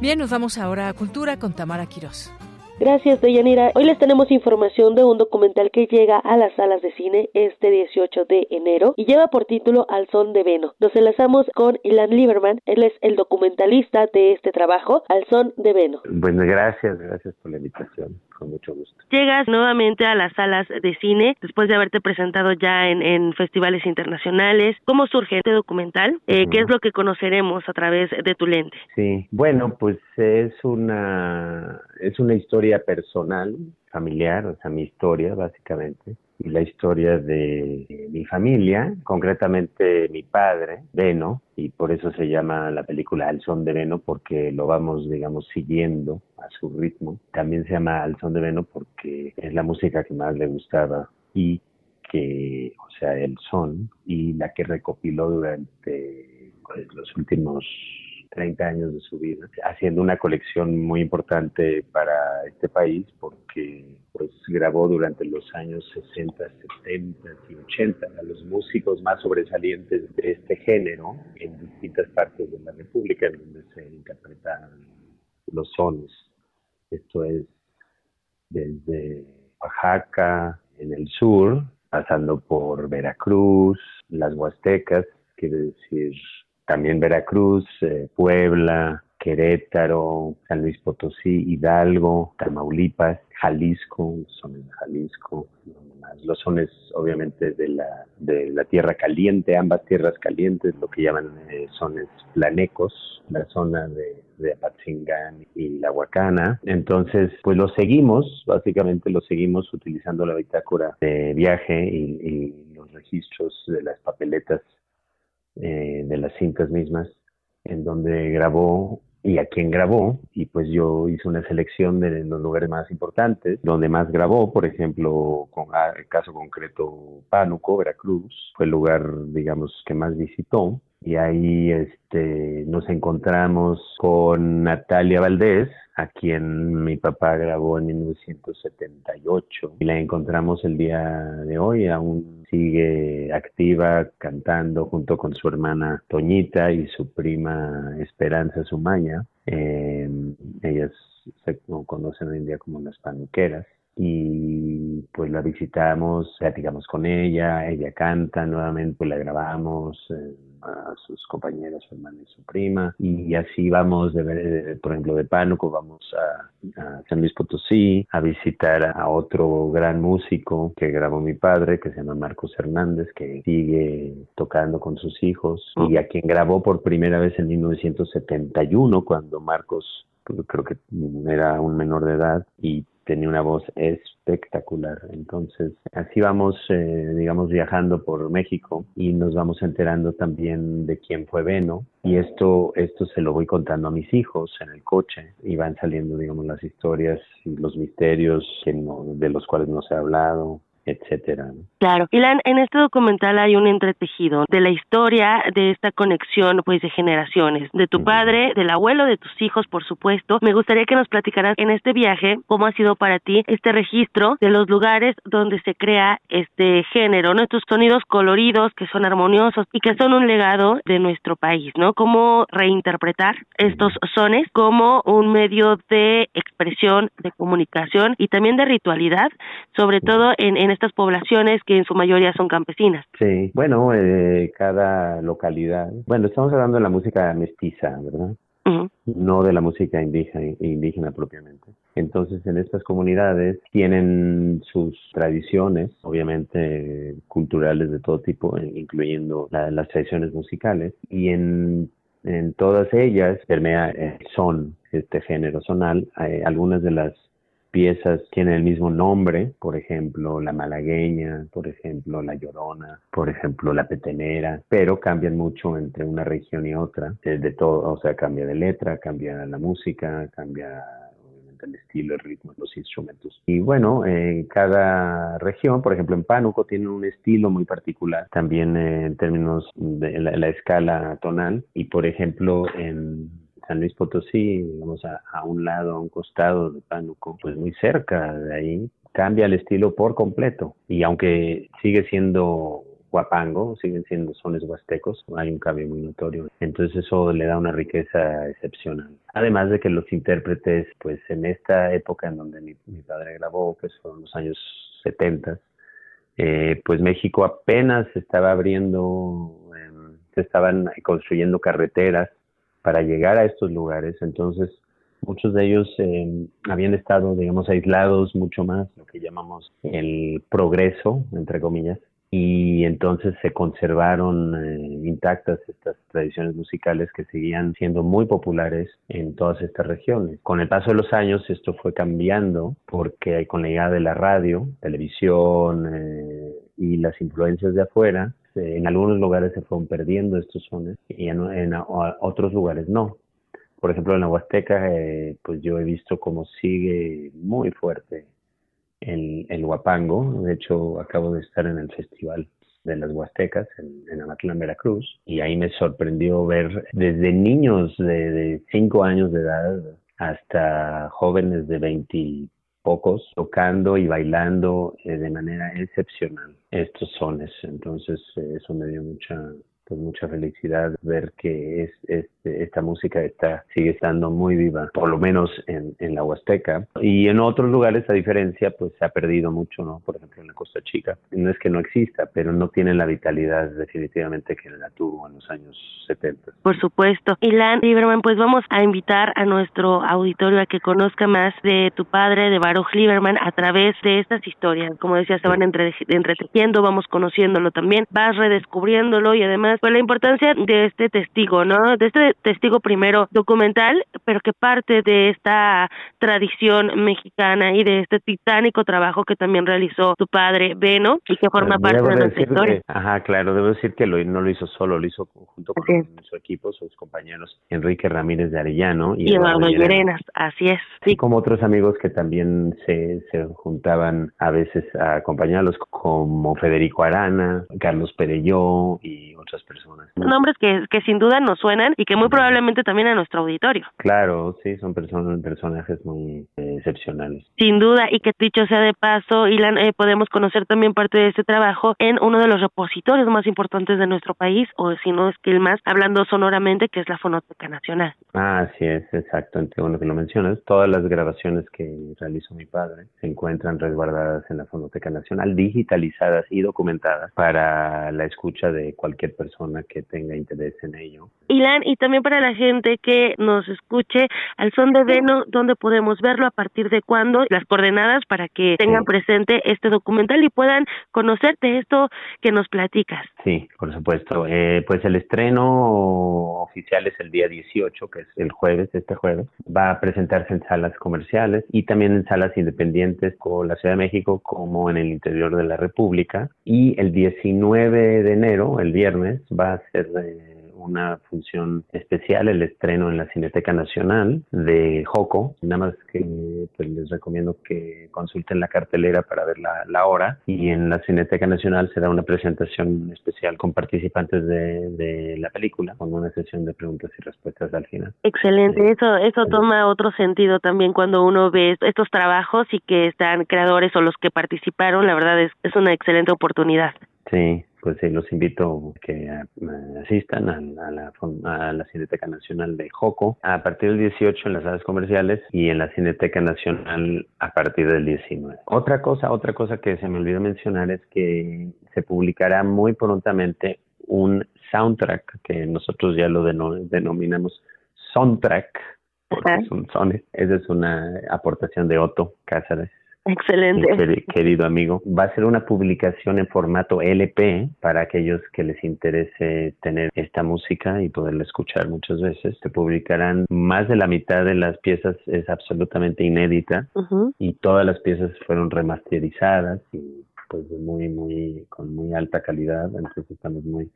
Bien, nos vamos ahora a Cultura con Tamara Quirós. Gracias, Deyanira. Hoy les tenemos información de un documental que llega a las salas de cine este 18 de enero y lleva por título Al son de Veno. Nos enlazamos con Ilan Lieberman, él es el documentalista de este trabajo, Al son de Veno. Bueno, gracias, gracias por la invitación con mucho gusto. Llegas nuevamente a las salas de cine después de haberte presentado ya en, en festivales internacionales. ¿Cómo surge este documental? Eh, ¿Qué es lo que conoceremos a través de tu lente? Sí, bueno, pues es una es una historia personal, familiar, o sea, mi historia básicamente la historia de mi familia, concretamente mi padre, Beno, y por eso se llama la película Al son de Veno, porque lo vamos, digamos, siguiendo a su ritmo. También se llama Al son de Veno porque es la música que más le gustaba y que, o sea, el son, y la que recopiló durante pues, los últimos 30 años de su vida, haciendo una colección muy importante para este país porque pues grabó durante los años 60, 70 y 80 a los músicos más sobresalientes de este género en distintas partes de la República donde se interpretan los sones. Esto es desde Oaxaca en el sur, pasando por Veracruz, las Huastecas, quiere decir también Veracruz, eh, Puebla, Querétaro, San Luis Potosí, Hidalgo, Tamaulipas, Jalisco, sones de Jalisco, los sones obviamente de la, de la tierra caliente, ambas tierras calientes, lo que llaman eh, planecos, la zona de, de Apatzingán y la Huacana. Entonces, pues lo seguimos, básicamente lo seguimos utilizando la bitácora de viaje y los registros de las papeletas eh, de las cintas mismas, en donde grabó y a quién grabó, y pues yo hice una selección de los lugares más importantes, donde más grabó, por ejemplo, con ah, el caso concreto Pánuco, Veracruz, fue el lugar, digamos, que más visitó, y ahí este, nos encontramos con Natalia Valdés, a quien mi papá grabó en 1978 y la encontramos el día de hoy, aún sigue activa cantando junto con su hermana Toñita y su prima Esperanza Sumaya. Eh, ellas se conocen hoy en día como las panuqueras y pues la visitamos, platicamos con ella, ella canta nuevamente, la grabamos eh, a sus compañeras, su hermana y su prima, y así vamos, de ver, por ejemplo, de Pánuco, vamos a, a, San Luis Potosí a visitar a otro gran músico que grabó mi padre, que se llama Marcos Hernández, que sigue tocando con sus hijos, y a quien grabó por primera vez en 1971, cuando Marcos pues, creo que era un menor de edad y tenía una voz espectacular. Entonces, así vamos, eh, digamos, viajando por México y nos vamos enterando también de quién fue Beno. Y esto, esto se lo voy contando a mis hijos en el coche y van saliendo, digamos, las historias y los misterios que de los cuales no se ha hablado etcétera. Claro. Ilan, en este documental hay un entretejido de la historia de esta conexión pues de generaciones, de tu padre, del abuelo, de tus hijos, por supuesto. Me gustaría que nos platicaras en este viaje cómo ha sido para ti este registro de los lugares donde se crea este género, ¿no? Estos sonidos coloridos que son armoniosos y que son un legado de nuestro país, ¿no? Cómo reinterpretar estos sones como un medio de expresión, de comunicación y también de ritualidad, sobre todo en, en estas poblaciones que en su mayoría son campesinas. Sí, bueno, eh, cada localidad, bueno, estamos hablando de la música mestiza, ¿verdad? no de la música indígena, indígena propiamente. Entonces, en estas comunidades tienen sus tradiciones, obviamente culturales de todo tipo, eh, incluyendo las tradiciones musicales, y en, en todas ellas permea el son, este género sonal. Hay algunas de las piezas tienen el mismo nombre, por ejemplo, la malagueña, por ejemplo, la llorona, por ejemplo, la petenera, pero cambian mucho entre una región y otra, de todo, o sea, cambia de letra, cambia la música, cambia el estilo, el ritmo, los instrumentos. Y bueno, en cada región, por ejemplo, en Pánuco tienen un estilo muy particular, también en términos de la escala tonal, y por ejemplo, en San Luis Potosí, digamos, a, un lado, a un costado de Pánuco, pues muy cerca de ahí, cambia el estilo por completo. Y aunque sigue siendo huapango, siguen siendo sones huastecos, hay un cambio muy notorio. Entonces eso le da una riqueza excepcional. Además de que los intérpretes, pues en esta época en donde mi, padre grabó, que fueron los años 70, eh, pues México apenas estaba abriendo, em, se estaban construyendo carreteras para llegar a estos lugares, entonces muchos de ellos em, habían estado, digamos, aislados mucho más, lo que llamamos el progreso, entre comillas, y entonces se conservaron eh, intactas estas tradiciones musicales que seguían siendo muy populares en todas estas regiones. Con el paso de los años esto fue cambiando porque con la llegada de la radio, televisión eh, y las influencias de afuera, en algunos lugares se fueron perdiendo estos sones y en, en otros lugares no. Por ejemplo, en la Huasteca, eh, pues yo he visto cómo sigue muy fuerte el, el Huapango. De hecho, acabo de estar en el Festival de las Huastecas en, en Amatlán, Veracruz, y ahí me sorprendió ver desde niños de 5 años de edad hasta jóvenes de 20 pocos tocando y bailando eh, de manera excepcional estos sones. Entonces, eh, eso me dio mucha pues mucha felicidad ver que es, este, esta música está, sigue estando muy viva, por lo menos en, en, la Huasteca. Y en otros lugares, a diferencia, pues se ha perdido mucho, ¿no? Por ejemplo, en la Costa Chica. No es que no exista, pero no tiene la vitalidad definitivamente que la tuvo en los años 70. Por supuesto. Ilan Lieberman, pues vamos a invitar a nuestro auditorio a que conozca más de tu padre, de Baruch Lieberman, a través de estas historias. Como decía, se van entre, entretejiendo, vamos conociéndolo también, vas redescubriéndolo y además pues la importancia de este testigo, ¿no? De este testigo primero documental, pero que parte de esta tradición mexicana y de este titánico trabajo que también realizó tu padre Beno y que forma parte de nuestra historia. ajá, claro, debo decir que lo, no lo hizo solo, lo hizo junto con su equipo, sus compañeros Enrique Ramírez de Arellano y, Eduardo Llerenas, así es. Sí. como otros amigos que también se, se juntaban a veces a acompañarlos, como Federico Arana, Carlos Perelló y otras personas. Nombres que, que sin duda nos suenan y que muy probablemente también a nuestro auditorio. Claro, sí, son personas, personajes muy eh, excepcionales. Sin duda, y que dicho sea de paso, Ilan, eh, podemos conocer también parte de este trabajo en uno de los repositorios más importantes de nuestro país, o si no es que el más, hablando sonoramente, que es la Fonoteca Nacional. Ah, sí es, exacto, bueno que lo mencionas. Todas las grabaciones que realizó mi padre se encuentran resguardadas en la Fonoteca Nacional, digitalizadas y documentadas para la escucha de cualquier persona que tenga interés en ello. Ilan, y también para la gente que nos escuche, al son de Veno, ¿dónde podemos verlo? ¿A partir de cuándo? Las coordenadas para que tengan presente este documental y puedan conocer de esto que nos platicas. Sí, por supuesto. Eh, pues el estreno oficial es el día 18, que es el jueves, este jueves. Va a presentarse en salas comerciales y también en salas independientes con la Ciudad de México como en el interior de la República. Y el 19 de enero, el viernes, va a ser una función especial, el estreno en la Cineteca Nacional de Joco. Nada más que pues, les recomiendo que consulten la cartelera para ver la, hora. Y en la Cineteca Nacional será una presentación especial con participantes de, la película, con una sesión de preguntas y respuestas al final. Excelente, eso, eso toma otro sentido también cuando uno ve estos trabajos y que están creadores o los que participaron, la verdad es, es una excelente oportunidad. Sí, pues sí, los invito a que asistan a, la, a la Cineteca Nacional de Joco a partir del 18 en las salas comerciales y en la Cineteca Nacional a partir del 19. Otra cosa, otra cosa que se me olvidó mencionar es que se publicará muy prontamente un soundtrack que nosotros ya lo denominamos soundtrack porque son sones. Esa es una aportación de Otto Cáceres Excelente. Querido amigo, va a ser una publicación en formato LP para aquellos que les interese tener esta música y poderla escuchar muchas veces. Se publicarán más de la mitad de las piezas es absolutamente inédita y todas las piezas fueron remasterizadas y pues muy muy con muy alta calidad. Entonces estamos muy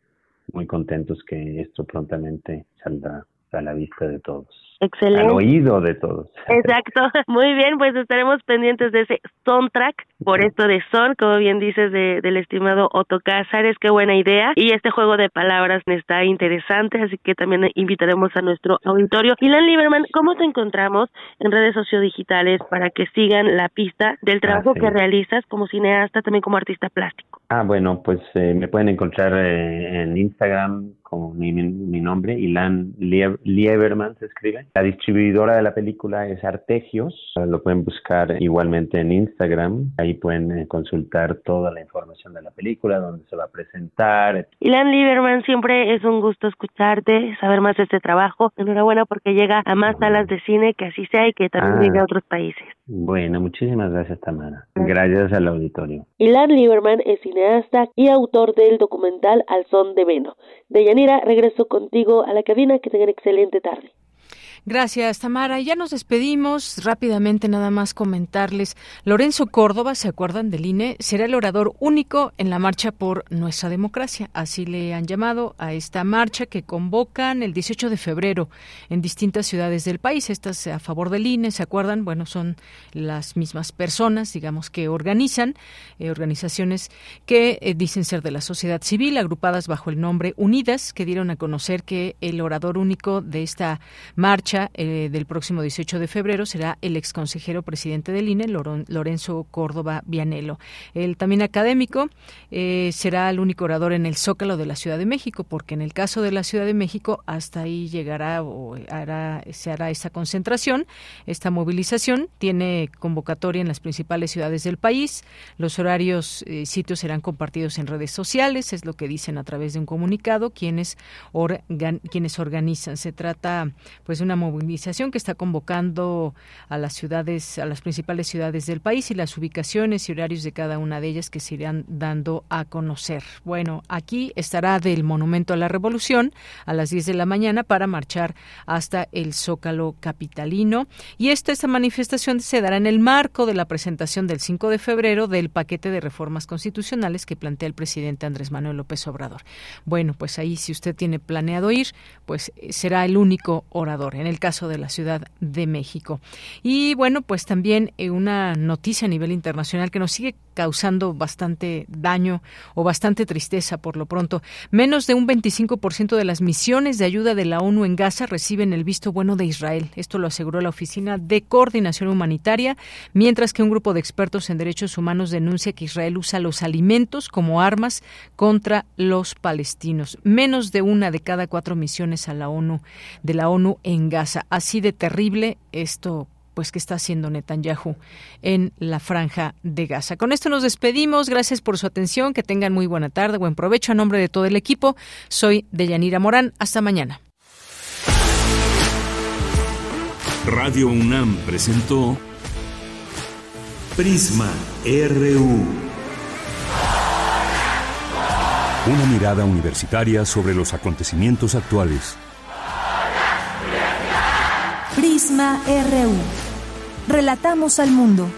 muy contentos que esto prontamente saldrá a la vista de todos. Excelente. al oído de todos. Exacto, muy bien, pues estaremos pendientes de ese soundtrack, por esto de son, como bien dices, de, del estimado Otto Cázares, qué buena idea, y este juego de palabras está interesante, así que también invitaremos a nuestro auditorio. Ilan Lieberman, ¿cómo te encontramos en redes sociodigitales para que sigan la pista del trabajo que realizas como cineasta, también como artista plástico? Ah, bueno, pues eh, me pueden encontrar eh, en Instagram como mi, mi nombre, Ilan Lieberman se escribe. La distribuidora de la película es Artegios, lo pueden buscar igualmente en Instagram, ahí pueden eh, consultar toda la información de la película, dónde se va a presentar. Ilan Lieberman, siempre es un gusto escucharte, saber más de este trabajo. Enhorabuena porque llega a más salas de cine, que así sea y que también ah. llegue a otros países. Bueno, muchísimas gracias Tamara. Gracias al auditorio. Ilan Lieberman es cineasta y autor del documental Al son de Veno. De Yanira, regreso contigo a la cabina. Que tengan excelente tarde. Gracias, Tamara. Ya nos despedimos. Rápidamente, nada más comentarles. Lorenzo Córdoba, ¿se acuerdan del INE? Será el orador único en la marcha por nuestra democracia. Así le han llamado a esta marcha que convocan el 18 de febrero en distintas ciudades del país. Estas a favor del INE, ¿se acuerdan? Bueno, son las mismas personas, digamos, que organizan, eh, organizaciones que eh, dicen ser de la sociedad civil, agrupadas bajo el nombre Unidas, que dieron a conocer que el orador único de esta marcha eh, del próximo 18 de febrero será el ex consejero presidente del INE, Lorenzo Córdoba Vianelo. El también académico eh, será el único orador en el Zócalo de la Ciudad de México, porque en el caso de la Ciudad de México hasta ahí llegará o hará, se hará esta concentración, esta movilización. Tiene convocatoria en las principales ciudades del país. Los horarios, eh, sitios serán compartidos en redes sociales, es lo que dicen a través de un comunicado quienes, quienes organizan. Se trata pues de una movilización que está convocando a las ciudades, a las principales ciudades del país y las ubicaciones y horarios de cada una de ellas que se irán dando a conocer. Bueno, aquí estará del Monumento a la Revolución a las 10 de la mañana para marchar hasta el Zócalo capitalino y esta, esta manifestación se dará en el marco de la presentación del 5 de febrero del paquete de reformas constitucionales que plantea el presidente Andrés Manuel López Obrador. Bueno, pues ahí si usted tiene planeado ir, pues será el único orador. El caso de la Ciudad de México. Y bueno, pues también eh, una noticia a nivel internacional que nos sigue causando bastante daño o bastante tristeza por lo pronto. Menos de un 25% de las misiones de ayuda de la ONU en Gaza reciben el visto bueno de Israel. Esto lo aseguró la Oficina de Coordinación Humanitaria, mientras que un grupo de expertos en derechos humanos denuncia que Israel usa los alimentos como armas contra los palestinos. Menos de una de cada cuatro misiones a la ONU de la ONU en Gaza. Así de terrible esto pues que está haciendo Netanyahu en la franja de Gaza. Con esto nos despedimos. Gracias por su atención. Que tengan muy buena tarde, buen provecho. A nombre de todo el equipo, soy Deyanira Morán. Hasta mañana. Radio UNAM presentó Prisma RU. Una mirada universitaria sobre los acontecimientos actuales. Prisma RU. Relatamos al mundo.